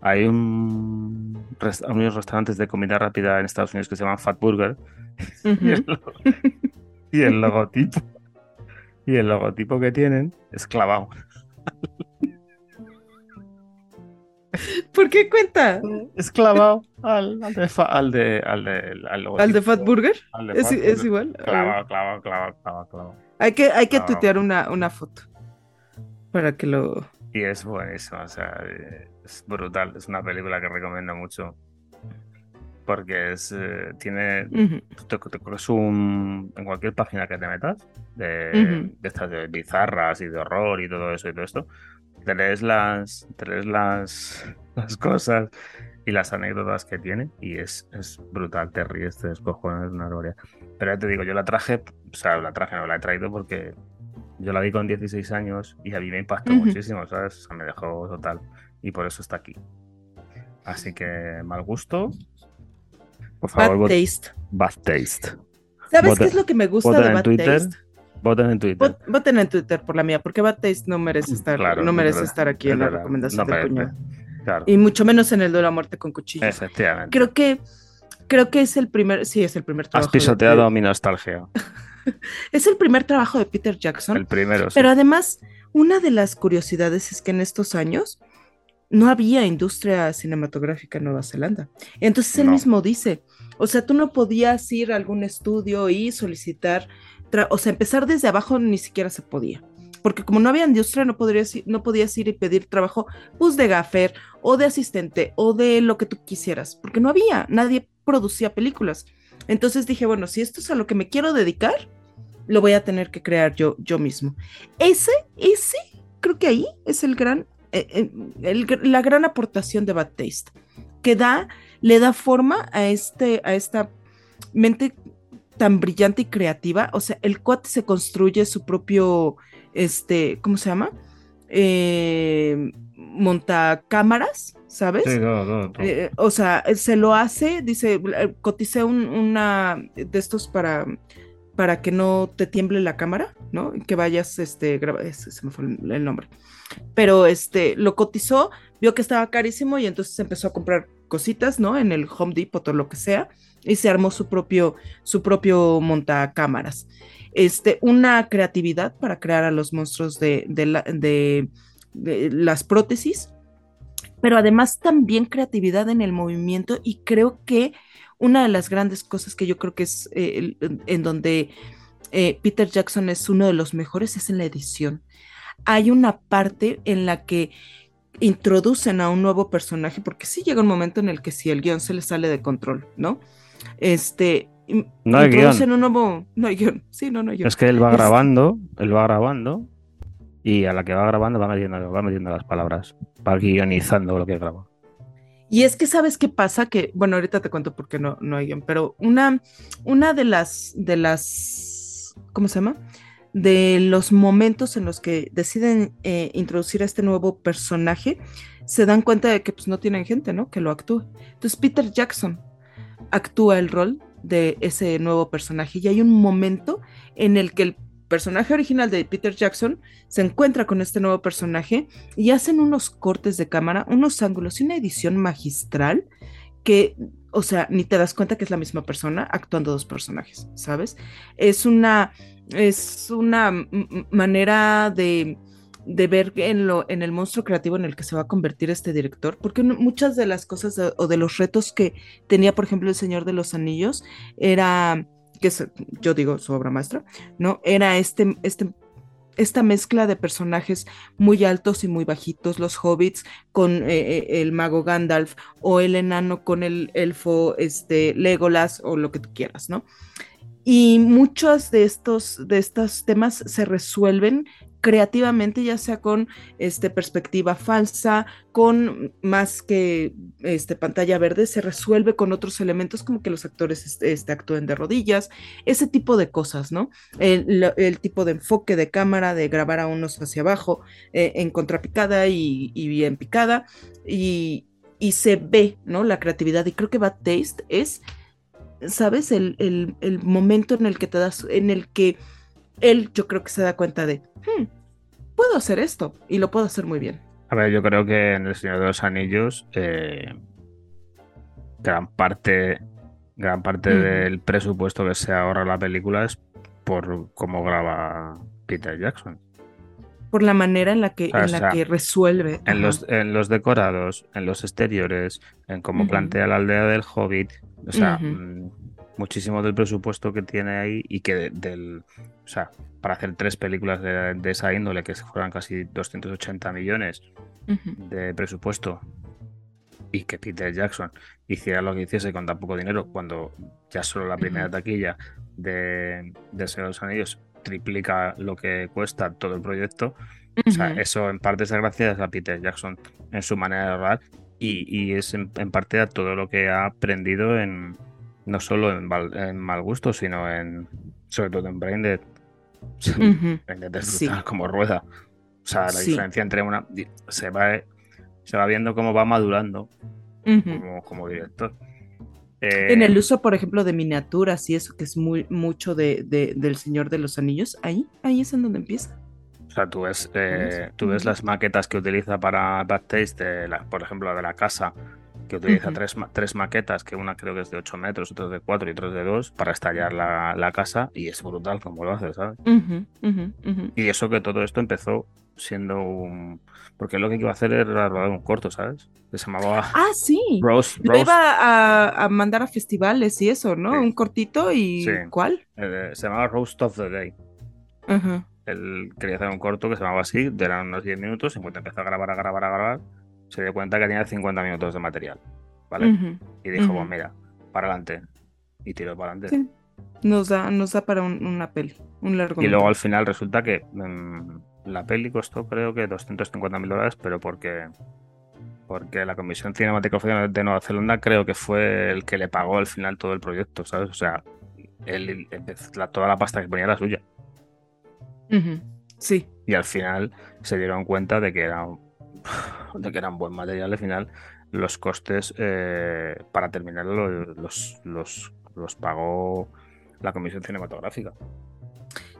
Hay un. unos restaurantes de comida rápida en Estados Unidos que se llaman Fat Burger. Y el, lo- y el logotipo. Y el logotipo que tienen es clavado. ¿Por qué cuenta? Es clavado al, al de, fa- al de, al de, al ¿Al de. Fat Burger? Al de ¿Es, Fat es igual? Clavado, clavado, clavado, clavado, clavado. Hay que, hay que tuitear una, una foto para que lo... Y es buenísimo, o sea, es brutal. Es una película que recomiendo mucho. Porque es, eh, tiene, Ujú. te, te coges un, en cualquier página que te metas, de, Ujú. de estas de bizarras y de horror y todo eso y todo esto, te lees las, te lees las, las cosas y las anécdotas que tiene y es, es brutal, te ríes, te descojonas, es una gloria. Pero ya te digo, yo la traje, o sea, la traje, no la he traído porque yo la vi con 16 años y a mí me impactó muchísimo, ¿sabes? O sea, me dejó total y por eso está aquí. Así que mal gusto. Por favor, Bad Taste. Bad Taste. ¿Sabes Voten- qué es lo que me gusta voten de Bad Taste? Voten en Twitter. Vot- Voten en Twitter por la mía, porque Bad Taste no merece estar, Claro, no merece verdad, estar aquí en la recomendación no del cuñado. Claro. Y mucho menos en el de la muerte con cuchillo. Efectivamente. Creo que, creo que es el primer, sí, es el primer Has trabajo. de- pisoteado de- mi nostalgia. es el primer trabajo de Peter Jackson. El primero, sí. Pero además, una de las curiosidades es que en estos años no había industria cinematográfica en Nueva Zelanda. Entonces él No. mismo dice, o sea, tú no podías ir a algún estudio y solicitar, o sea, empezar desde abajo ni siquiera se podía. Porque como no había industria, no, podrías no podías ir y pedir trabajo pues de gaffer o de asistente o de lo que tú quisieras, porque no había, nadie producía películas. Entonces dije, bueno, si esto es a lo que me quiero dedicar, lo voy a tener que crear yo, yo mismo. Ese, ese, creo que ahí es el gran, eh, eh, el la gran aportación de Bad Taste, que da, le da forma a, este, a esta mente tan brillante y creativa. O sea, el cuate se construye su propio, este, ¿cómo se llama? Eh, montacámaras, ¿sabes? Sí, todo, todo. Eh, o sea, se lo hace, dice, coticé un- una de estos para, para que no te tiemble la cámara, ¿no? Que vayas, este, graba- ese- se me fue el, el nombre. Pero este, lo cotizó, vio que estaba carísimo y entonces empezó a comprar cositas, ¿no? En el Home Depot o lo que sea, y se armó su propio, su propio montacámaras. Este, una creatividad para crear a los monstruos de, de la- de- de las prótesis, pero además también creatividad en el movimiento y creo que una de las grandes cosas que yo creo que es eh, en donde eh, Peter Jackson es uno de los mejores es en la edición. Hay una parte en la que introducen a un nuevo personaje, porque sí llega un momento en el que si el guion se le sale de control, ¿no? Este... No hay introducen guion. un nuevo... No hay guion. Sí, no, no hay guion. Es que él va Es- grabando, él va grabando y a la que va grabando va metiendo, va metiendo las palabras, va guionizando lo que graba. Y es que sabes qué pasa, que, bueno, ahorita te cuento por qué no, no hay guion, pero una, una de las, de las, ¿cómo se llama? De los momentos en los que deciden eh, introducir a este nuevo personaje, se dan cuenta de que pues no tienen gente, ¿no? Que lo actúe. Entonces Peter Jackson actúa el rol de ese nuevo personaje y hay un momento en el que el personaje original de Peter Jackson se encuentra con este nuevo personaje y hacen unos cortes de cámara, unos ángulos y una edición magistral que, o sea, ni te das cuenta que es la misma persona actuando dos personajes, ¿sabes? Es una, es una manera de, de ver en, lo, en el monstruo creativo en el que se va a convertir este director, porque muchas de las cosas o de los retos que tenía, por ejemplo, El Señor de los Anillos, era, que yo digo, su obra maestra, ¿no? Era este, este esta mezcla de personajes muy altos y muy bajitos, los hobbits con eh, eh, el mago Gandalf o el enano con el elfo este, Legolas o lo que tú quieras, ¿no? Y muchos de estos, de estos temas se resuelven creativamente, ya sea con este, perspectiva falsa, con más que este, pantalla verde, se resuelve con otros elementos como que los actores este, actúen de rodillas, ese tipo de cosas, ¿no? El, tipo de enfoque de cámara, de grabar a unos hacia abajo, eh, en contrapicada y, y bien picada, y, y, se ve, ¿no? La creatividad, y creo que Bad Taste es, ¿sabes? El, el, el momento en el que te das, en el que él yo creo que se da cuenta de, hmm, puedo hacer esto y lo puedo hacer muy bien. A ver, yo creo que en El Señor de los Anillos eh, gran parte, gran parte Ujú. del presupuesto que se ahorra la película es por cómo graba Peter Jackson. Por la manera en la que, en la que resuelve. En los, en los decorados, en los exteriores, en cómo plantea la aldea del Hobbit. O sea, mm, muchísimo del presupuesto que tiene ahí y que de- del. O sea, para hacer tres películas de, de esa índole, que fueran casi 280 millones de presupuesto, y que Peter Jackson hiciera lo que hiciese con tan poco dinero, cuando ya solo la primera taquilla de, de Señor de los Anillos triplica lo que cuesta todo el proyecto. O sea, eso en parte es gracias a Peter Jackson en su manera de hablar y, y es en, en parte a todo lo que ha aprendido en no solo en, mal gusto, sino en sobre todo en Braindead. Ujú. Braindead es Sí. como rueda. O sea, la Sí. diferencia entre una se va se va viendo cómo va madurando como, como director. En Eh, el uso, por ejemplo, de miniaturas y eso que es muy mucho de, de- del Señor de los Anillos, ahí, ahí es en donde empieza. O sea, tú ves, eh, tú ves las maquetas que utiliza para Bad Taste, de la- por ejemplo, la de la casa, que utiliza Ujú. tres, ma- tres maquetas, que una creo que es de 8 metros, otra de 4 y otra de 2, para estallar la, la casa, y es brutal como lo hace, ¿sabes? Ujú, ujú, ujú. Y eso que todo esto empezó siendo un... Porque lo que iba a hacer era rodar un corto, ¿sabes? Que se llamaba Ah, sí. Rose... Lo Rose- iba a, a mandar a festivales y eso, ¿no? Sí. Un cortito y Sí. ¿cuál? eh, se llamaba Roast of the Day. Ajá. Él quería hacer un corto que se llamaba así, eran unos 10 minutos, y en cuanto empezó a grabar, a grabar, a grabar, se dio cuenta que tenía 50 minutos de material, ¿vale? Y dijo, pues mira, para adelante. Y tiró para adelante. Sí. Nos da, nos da para un- una peli, un largo. Y luego al final resulta que mm, la peli costó creo que 250 mil dólares, pero porque porque la Comisión Cinematográfica de Nueva Zelanda creo que fue el que le pagó al final todo el proyecto, ¿sabes? O sea, él, la- toda la pasta que ponía era suya. Sí. Y al final se dieron cuenta de que era, un- de que era un buen material. Al final, los costes eh, para terminarlo los, los, los pagó la Comisión Cinematográfica.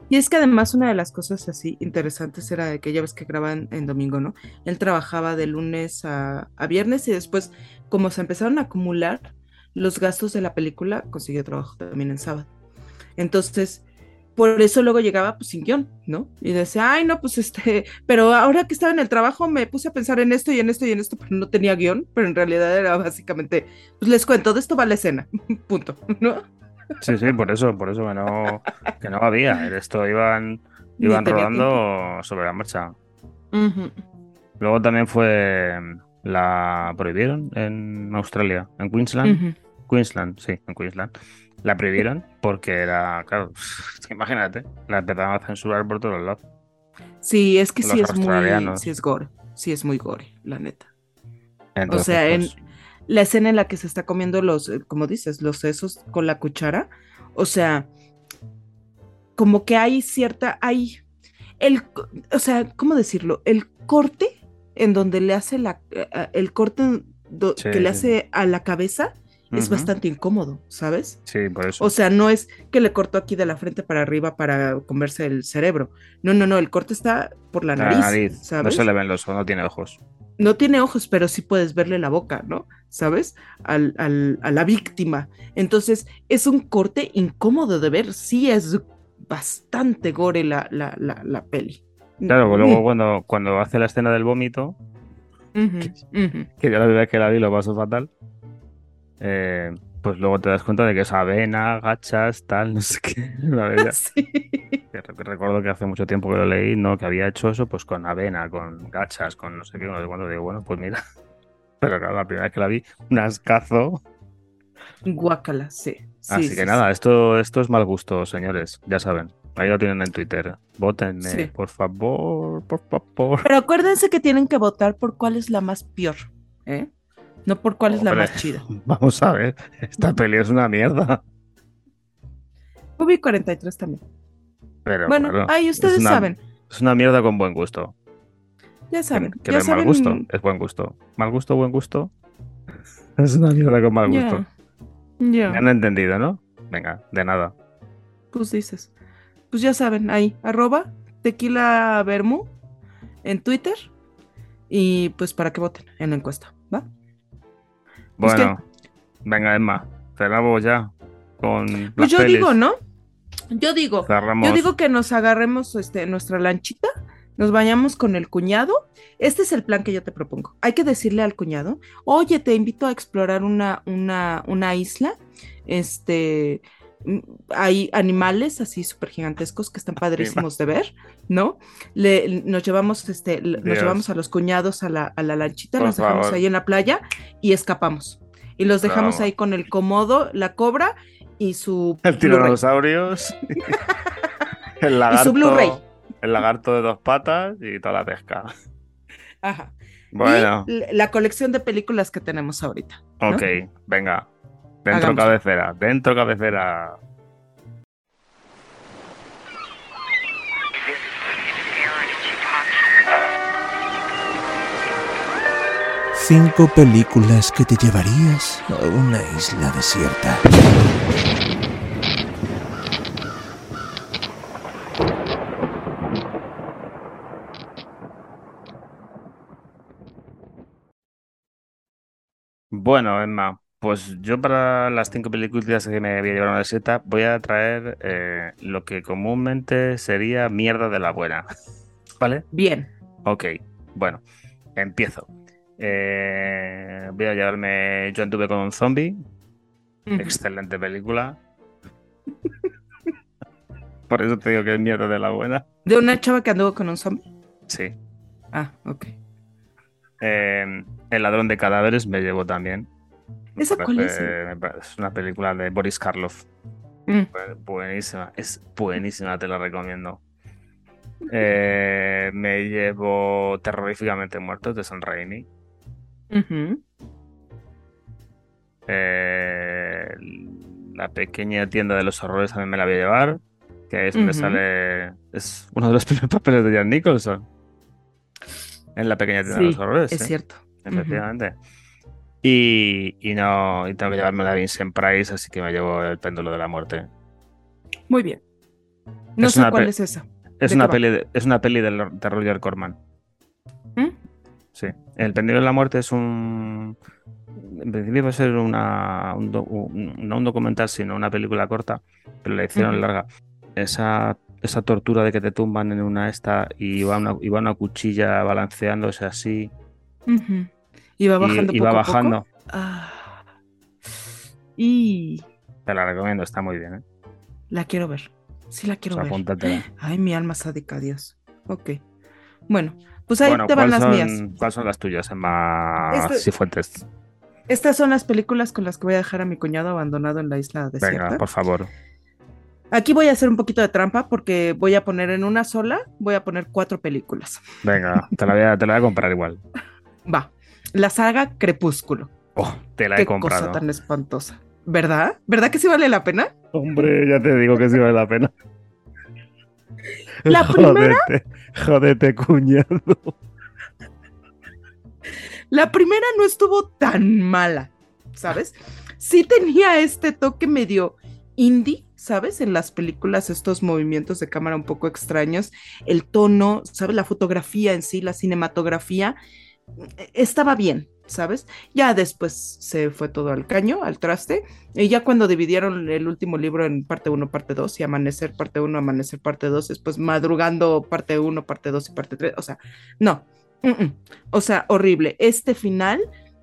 Y es que además una de las cosas así interesantes era de que ya ves que graban en domingo, ¿no? Él trabajaba de lunes a, a viernes y después, como se empezaron a acumular los gastos de la película, consiguió trabajo también en sábado. Entonces, por eso luego llegaba pues sin guion, ¿no? Y decía, ay, no, pues este, pero ahora que estaba en el trabajo me puse a pensar en esto y en esto y en esto, pero no tenía guion, pero en realidad era básicamente, pues les cuento, de esto va la escena, punto, ¿no? Sí, sí, por eso, por eso que no, que no había. Esto iban, iban rodando sobre la marcha. Luego también fue. La prohibieron en Australia, en Queensland. Queensland, sí, en Queensland. La prohibieron porque era, claro, imagínate, la empezaron a censurar por todos lados. Sí, es que Los sí es muy, sí es gore, sí es muy gore, la neta. Entonces, o sea, en pues, la escena en la que se está comiendo los, eh, como dices, los sesos con la cuchara, o sea, como que hay cierta, hay, el, o sea, ¿cómo decirlo? El corte en donde le hace la, eh, eh, el corte en do- Sí, que le hace a la cabeza es bastante incómodo, ¿sabes? Sí, por eso. O sea, no es que le cortó aquí de la frente para arriba para comerse el cerebro. No, no, no, el corte está por la La nariz, nariz, no ¿sabes? se le ven los ojos, no tiene ojos. No tiene ojos, pero sí puedes verle la boca, ¿no? ¿Sabes? Al, al- a la víctima. Entonces, es un corte incómodo de ver. Sí, es bastante gore la, la, la, la peli. Claro, pues luego cuando, cuando hace la escena del vómito, que yo la verdad que la vi lo paso fatal, eh, pues luego te das cuenta de que es avena, gachas, tal, no sé qué. La verdad. Que re- Recuerdo que hace mucho tiempo que lo leí, no, que había hecho eso pues con avena, con gachas, con no sé qué, no sé cuándo. Digo, bueno, pues mira. Pero claro, la primera vez que la vi, un ascazo. Guácala, sí. sí, Así sí, que sí. nada, esto, esto es mal gusto, señores, ya saben. Ahí lo tienen en Twitter. Voten, Sí. por favor, por favor. Pero acuérdense que tienen que votar por cuál es la más peor, ¿eh? No por cuál es la más chida. Vamos a ver, esta peli es una mierda. Ubi 43 también. Pero, Bueno, claro, ahí ustedes es una- saben. Es una mierda con buen gusto. Ya saben. Que ya no es mal gusto, es buen gusto. Mal gusto, buen gusto. Es una mierda con mal Ya. gusto. Ya. Me han entendido, ¿no? Venga, de nada. Pues dices. Pues ya saben, ahí, arroba tequila vermú en Twitter. Y pues para que voten en la encuesta, Bueno, venga, Emma, cerramos ya con Pues yo pelis. digo, ¿no? Yo digo, Cerramos. yo digo que nos agarremos este, nuestra lanchita, nos vayamos con el cuñado. Este es el plan que yo te propongo. Hay que decirle al cuñado, oye, te invito a explorar una, una, una isla. Este, hay animales así súper gigantescos que están padrísimos de ver, ¿no? Le, nos llevamos, este, nos llevamos a los cuñados a la, a la lanchita, Por los dejamos favor. ahí en la playa y escapamos. Y los dejamos Bravo. ahí con el comodo, la cobra y su El tiranosaurios. el lagarto. su Blu-ray. El lagarto de dos patas y toda la pesca. Ajá. Bueno, Y la colección de películas que tenemos ahorita. ¿no? ok, venga. Dentro cabecera, dentro cabecera. Cinco películas que te llevarías a una isla desierta. Bueno, Emma, pues yo para las cinco películas que me voy a llevar a una desierta voy a traer eh, lo que comúnmente sería mierda de la buena. ¿Vale? Bien. Ok, bueno, empiezo. Eh, voy a llevarme Yo anduve con un zombie. Excelente película. Por eso te digo que es mierda de la buena. De una chava que anduvo con un zombie. Sí. Ah, ok. Eh, el ladrón de cadáveres me llevo también. ¿Esa cuál es? una película de Boris Karloff. Mm. Bu- Buenísima, es buenísima, te la recomiendo. Eh, me llevo Terroríficamente Muertos de San Raimi. Eh, la pequeña tienda de los horrores también me la voy a llevar. Que es donde sale. Es uno de los primeros papeles de Jan Nicholson. En la pequeña tienda de los horrores. es cierto. Efectivamente. Y, y no. Y tengo que llevarme la Vincent Price, así que me llevo el péndulo de la muerte. Muy bien. No Es sé cuál es esa. Es ¿De una peli de, es una peli de, de Roger Corman. ¿Mm? Sí. El péndulo de la muerte es un. En principio va a ser una, un, do- un- no un documental, sino una película corta, pero la hicieron larga. Esa, esa tortura de que te tumban en una esta y va una, y va una cuchilla balanceándose así. Ujú. Y va y- bajando y, poco va a poco. bajando. Ah. Y Te la recomiendo, está muy bien. ¿eh? la quiero ver. Sí la quiero O sea, ver. Ay, mi alma sádica, Dios. Ok. Bueno, pues ahí Bueno, te van ¿cuáles las son, mías. ¿cuáles son las tuyas, Emma Este- Cifuentes? Estas son las películas con las que voy a dejar a mi cuñado abandonado en la isla desierta. Venga, por favor. Aquí voy a hacer un poquito de trampa porque voy a poner en una sola, voy a poner cuatro películas. Venga, te la voy a, te la voy a comprar igual. Va. La saga Crepúsculo. Oh, te la Qué he comprado. cosa tan espantosa. ¿Verdad? ¿Verdad que sí vale la pena? Hombre, ya te digo que sí vale la pena. La primera- jódete, cuñado. La primera no estuvo tan mala, ¿sabes? Sí tenía este toque medio indie, ¿sabes? En las películas, estos movimientos de cámara un poco extraños, el tono, ¿sabes? La fotografía en sí, la cinematografía, estaba bien, ¿sabes? Ya después se fue todo al caño, al traste, y ya cuando dividieron el último libro en parte 1, parte 2, y Amanecer parte 1, Amanecer parte 2, después Madrugando parte 1, parte 2 y parte 3, o sea, no, mm, o sea, horrible. Este final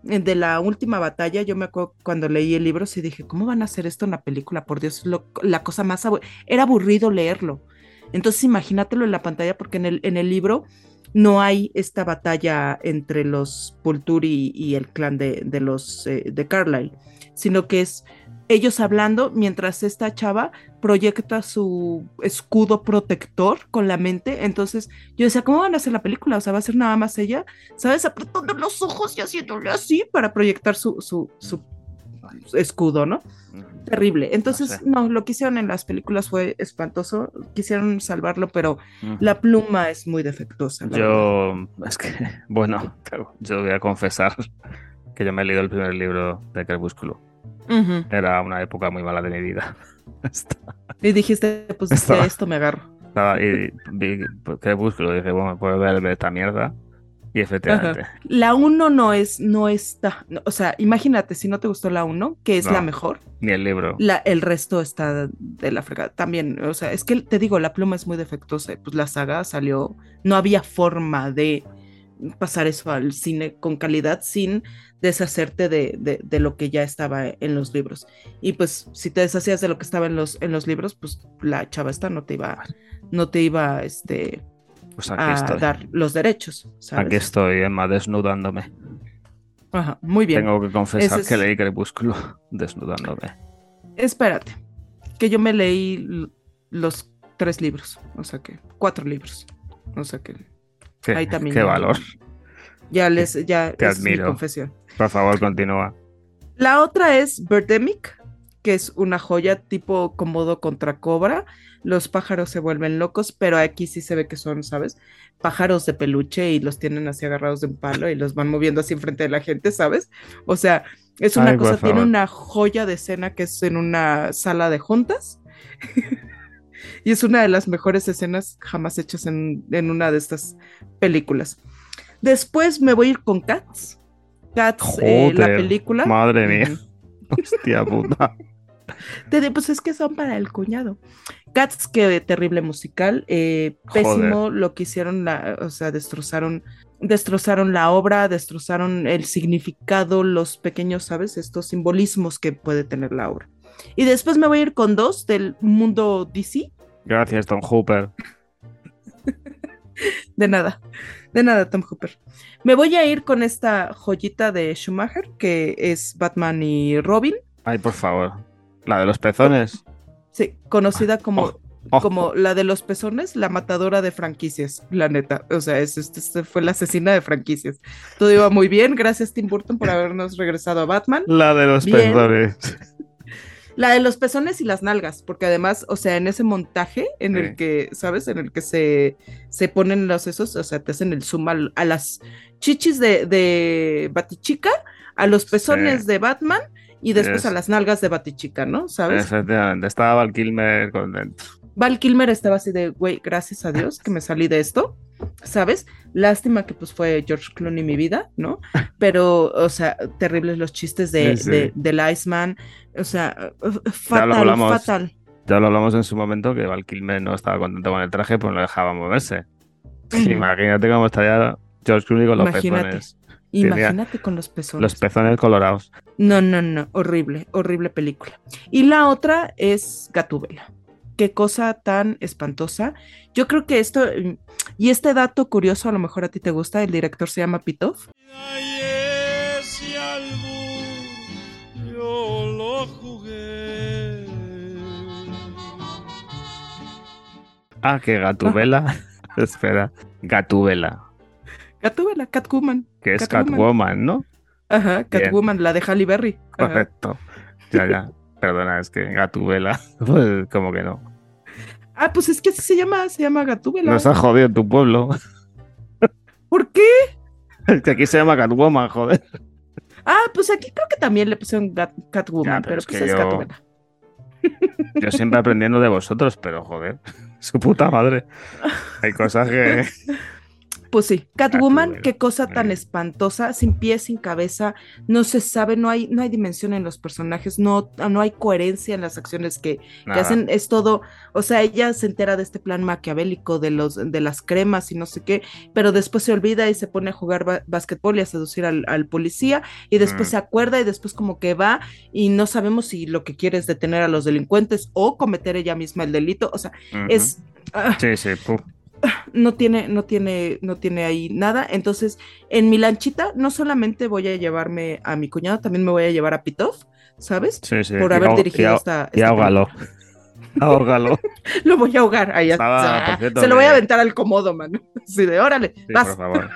eh, de la última batalla, yo me acuerdo cuando leí el libro, sí dije, ¿cómo van a hacer esto en la película? Por Dios, lo- la cosa más abu- era aburrido leerlo. Entonces imagínatelo en la pantalla porque en el, en el libro no hay esta batalla entre los Pulturi y el clan de, de los eh, de Carlyle, sino que es ellos hablando mientras esta chava proyecta su escudo protector con la mente. Entonces yo decía, ¿cómo van a hacer la película? O sea, va a ser nada más ella, ¿sabes? Apretando los ojos y haciéndole así para proyectar su, su, su escudo, ¿no? Terrible. Entonces, no, lo que hicieron en las películas fue espantoso. Quisieron salvarlo, pero la pluma es muy defectuosa. verdad. Yo, es que, bueno, yo voy a confesar que yo me he leído el primer libro de Crepúsculo. Era una época muy mala de mi vida. Y dijiste, pues esto me agarro. Estaba- y vi Crepúsculo dije, bueno, puedo ver esta mierda. Y efectivamente, Ajá. La 1 no es, no está, no, o sea, imagínate si no te gustó la 1, que es No. la mejor, ni el libro. la, el resto está de la fregada. También, o sea, es que te digo, la pluma es muy defectuosa. Pues la saga salió, no había forma de pasar eso al cine con calidad sin deshacerte de, de- de lo que ya estaba en los libros. Y pues si te deshacías de lo que estaba en los, en los libros, pues la chava esta no te iba, no te iba este, Pues aquí a estoy. dar los derechos. ¿sabes? Aquí estoy, Emma, desnudándome. Ajá, muy bien. Tengo que confesar es- que leí Crepúsculo desnudándome. Espérate, que yo me leí los tres libros, o sea que cuatro libros, o sea que Qué, ahí también qué valor. ya les ya Te es mi admiro. confesión. Por favor, continúa. La otra es Birdemic, que es una joya tipo Komodo contra Cobra. Los pájaros se vuelven locos, pero aquí sí se ve que son, ¿sabes? Pájaros de peluche y los tienen así agarrados de un palo y los van moviendo así enfrente de la gente, ¿sabes? O sea, es una Ay, cosa, tiene una joya de escena que es en una sala de juntas. y es una de las mejores escenas jamás hechas en, en una de estas películas. Después me voy a ir con Cats. Cats, eh, la película. Madre mía. Hostia puta. Te pues es que son para el cuñado. Cats, que terrible musical, eh, pésimo lo que hicieron, la, o sea, destrozaron, destrozaron la obra, destrozaron el significado, los pequeños, ¿sabes? Estos simbolismos que puede tener la obra. Y después me voy a ir con dos del mundo DC, Gracias, Tom Hooper. de nada, de nada, Tom Hooper. Me voy a ir con esta joyita de Schumacher, que es Batman y Robin, Ay, por favor. La de los pezones. sí, conocida como Oh, como la de los pezones, la matadora de franquicias, la neta. O sea, es, este, este fue la asesina de franquicias. Todo iba muy bien. Gracias, Tim Burton, por habernos regresado a Batman. La de los Bien. pezones. La de los pezones y las nalgas, porque además, o sea, en ese montaje en Sí. el que, ¿sabes? En el que se, se ponen los esos, o sea, te hacen el zoom a, las chichis de, de Batichica, a los pezones Sí. de Batman y después Yes. a las nalgas de Batichica, ¿no? ¿Sabes? Efectivamente. Estaba Val Kilmer contento. Val Kilmer estaba así de, güey, gracias a Dios que me salí de esto, ¿sabes? Lástima que pues fue George Clooney mi vida, ¿no? Pero, o sea, terribles los chistes de, Sí, sí. de- del Iceman, o sea, uh, Ya lo fatal, hablamos. fatal. Ya lo hablamos en su momento que Val Kilmer no estaba contento con el traje, pues no dejaba moverse. Imagínate cómo estaría George Clooney con los Imagínate. pezones. Imagínate con los pezones. Los pezones colorados. No, no, no, horrible, horrible película. Y la otra es Gatúbela. Qué cosa tan espantosa. Yo creo que esto, mm, y este dato curioso, a lo mejor a ti te gusta, el director se llama Pitoff. ese albur yo lo jugué. Ah, que Gatubela. Espera. Gatubela. Gatúbela, Catwoman. Que es Catwoman. Catwoman, ¿no? Ajá, Bien. Catwoman, la de Halle Berry. Ajá. Correcto. Ya, ya. Perdona, es que Gatubela. Pues como que no. Ah, pues es que así se llama, se llama Gatúbela. Nos ha jodido tu pueblo. ¿Por qué? Es que aquí se llama Catwoman, joder. Ah, pues aquí creo que también le pusieron Gat- Catwoman, Ya, pero, es pues que es yo- Gatúbela. Yo siempre aprendiendo de vosotros, pero joder. Su puta madre. Hay cosas que. Pues sí, Catwoman, Catwoman. qué cosa tan espantosa, sin pies, sin cabeza, no se sabe, no hay, no hay dimensión en los personajes, no, no hay coherencia en las acciones que, hacen, es todo, o sea, ella se entera de este plan maquiavélico de los, de las cremas y no sé qué, pero después se olvida y se pone a jugar ba- básquetbol y a seducir al, al policía, y después Mm. se acuerda y después como que va y no sabemos si lo que quiere es detener a los delincuentes o cometer ella misma el delito, o sea, es ah, Sí, sí. No tiene, no tiene, no tiene ahí nada. Entonces, en mi lanchita no solamente voy a llevarme a mi cuñado, también me voy a llevar a Pitoff, ¿sabes? Sí, sí. Por Y haber dirigido y esta- Y esta ahógalo. Ahógalo. Lo voy a ahogar. Ahí por cierto, Se lo voy a aventar al comodo, mano. Así de, órale, Sí, vas. por favor.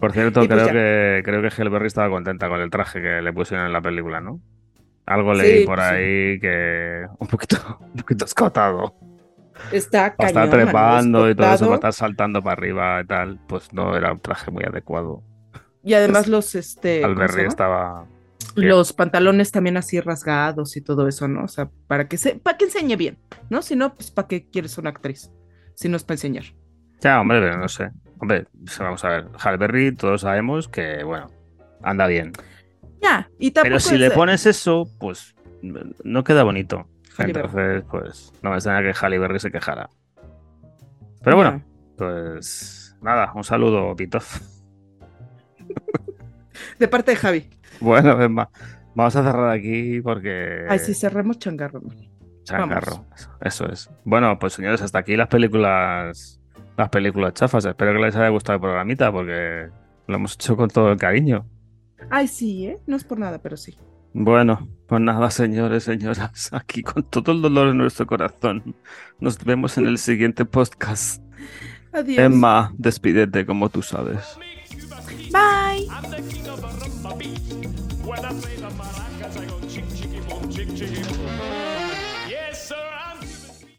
Por cierto, pues creo que creo que Hellberry estaba contenta con el traje que le pusieron en la película, ¿no? Algo Sí, leí por pues sí. ahí que un poquito, un poquito escotado. Está Para cañón, trepando y todo eso, para estar saltando para arriba y tal, pues no era un traje muy adecuado. Y además los, este, los pantalones también así rasgados y todo eso, ¿no? O sea, para que se, para que enseñe bien, ¿no? Si no, pues para qué quieres una actriz, si no es para enseñar. Ya, hombre, pero no sé. Hombre, vamos a ver. Halberry, todos sabemos que, bueno, anda bien. Ya, y tampoco Pero si es- le pones eso, pues no queda bonito. Entonces, pues no me extraña que Halle Berry se quejara. Pero bueno, pues nada, un saludo, Pitof. De parte de Javi. Bueno, Emma, vamos a cerrar aquí porque. Ay, sí, cerremos changarro. Changarro, eso, eso es. Bueno, pues señores, hasta aquí las películas. Las películas chafas. Espero que les haya gustado el programita porque lo hemos hecho con todo el cariño. Ay, sí, ¿eh? No es por nada, pero sí. Bueno, pues nada, señores, señoras, aquí con todo el dolor en nuestro corazón. Nos vemos en el siguiente podcast. Adiós. Emma, despídete como tú sabes. Bye. When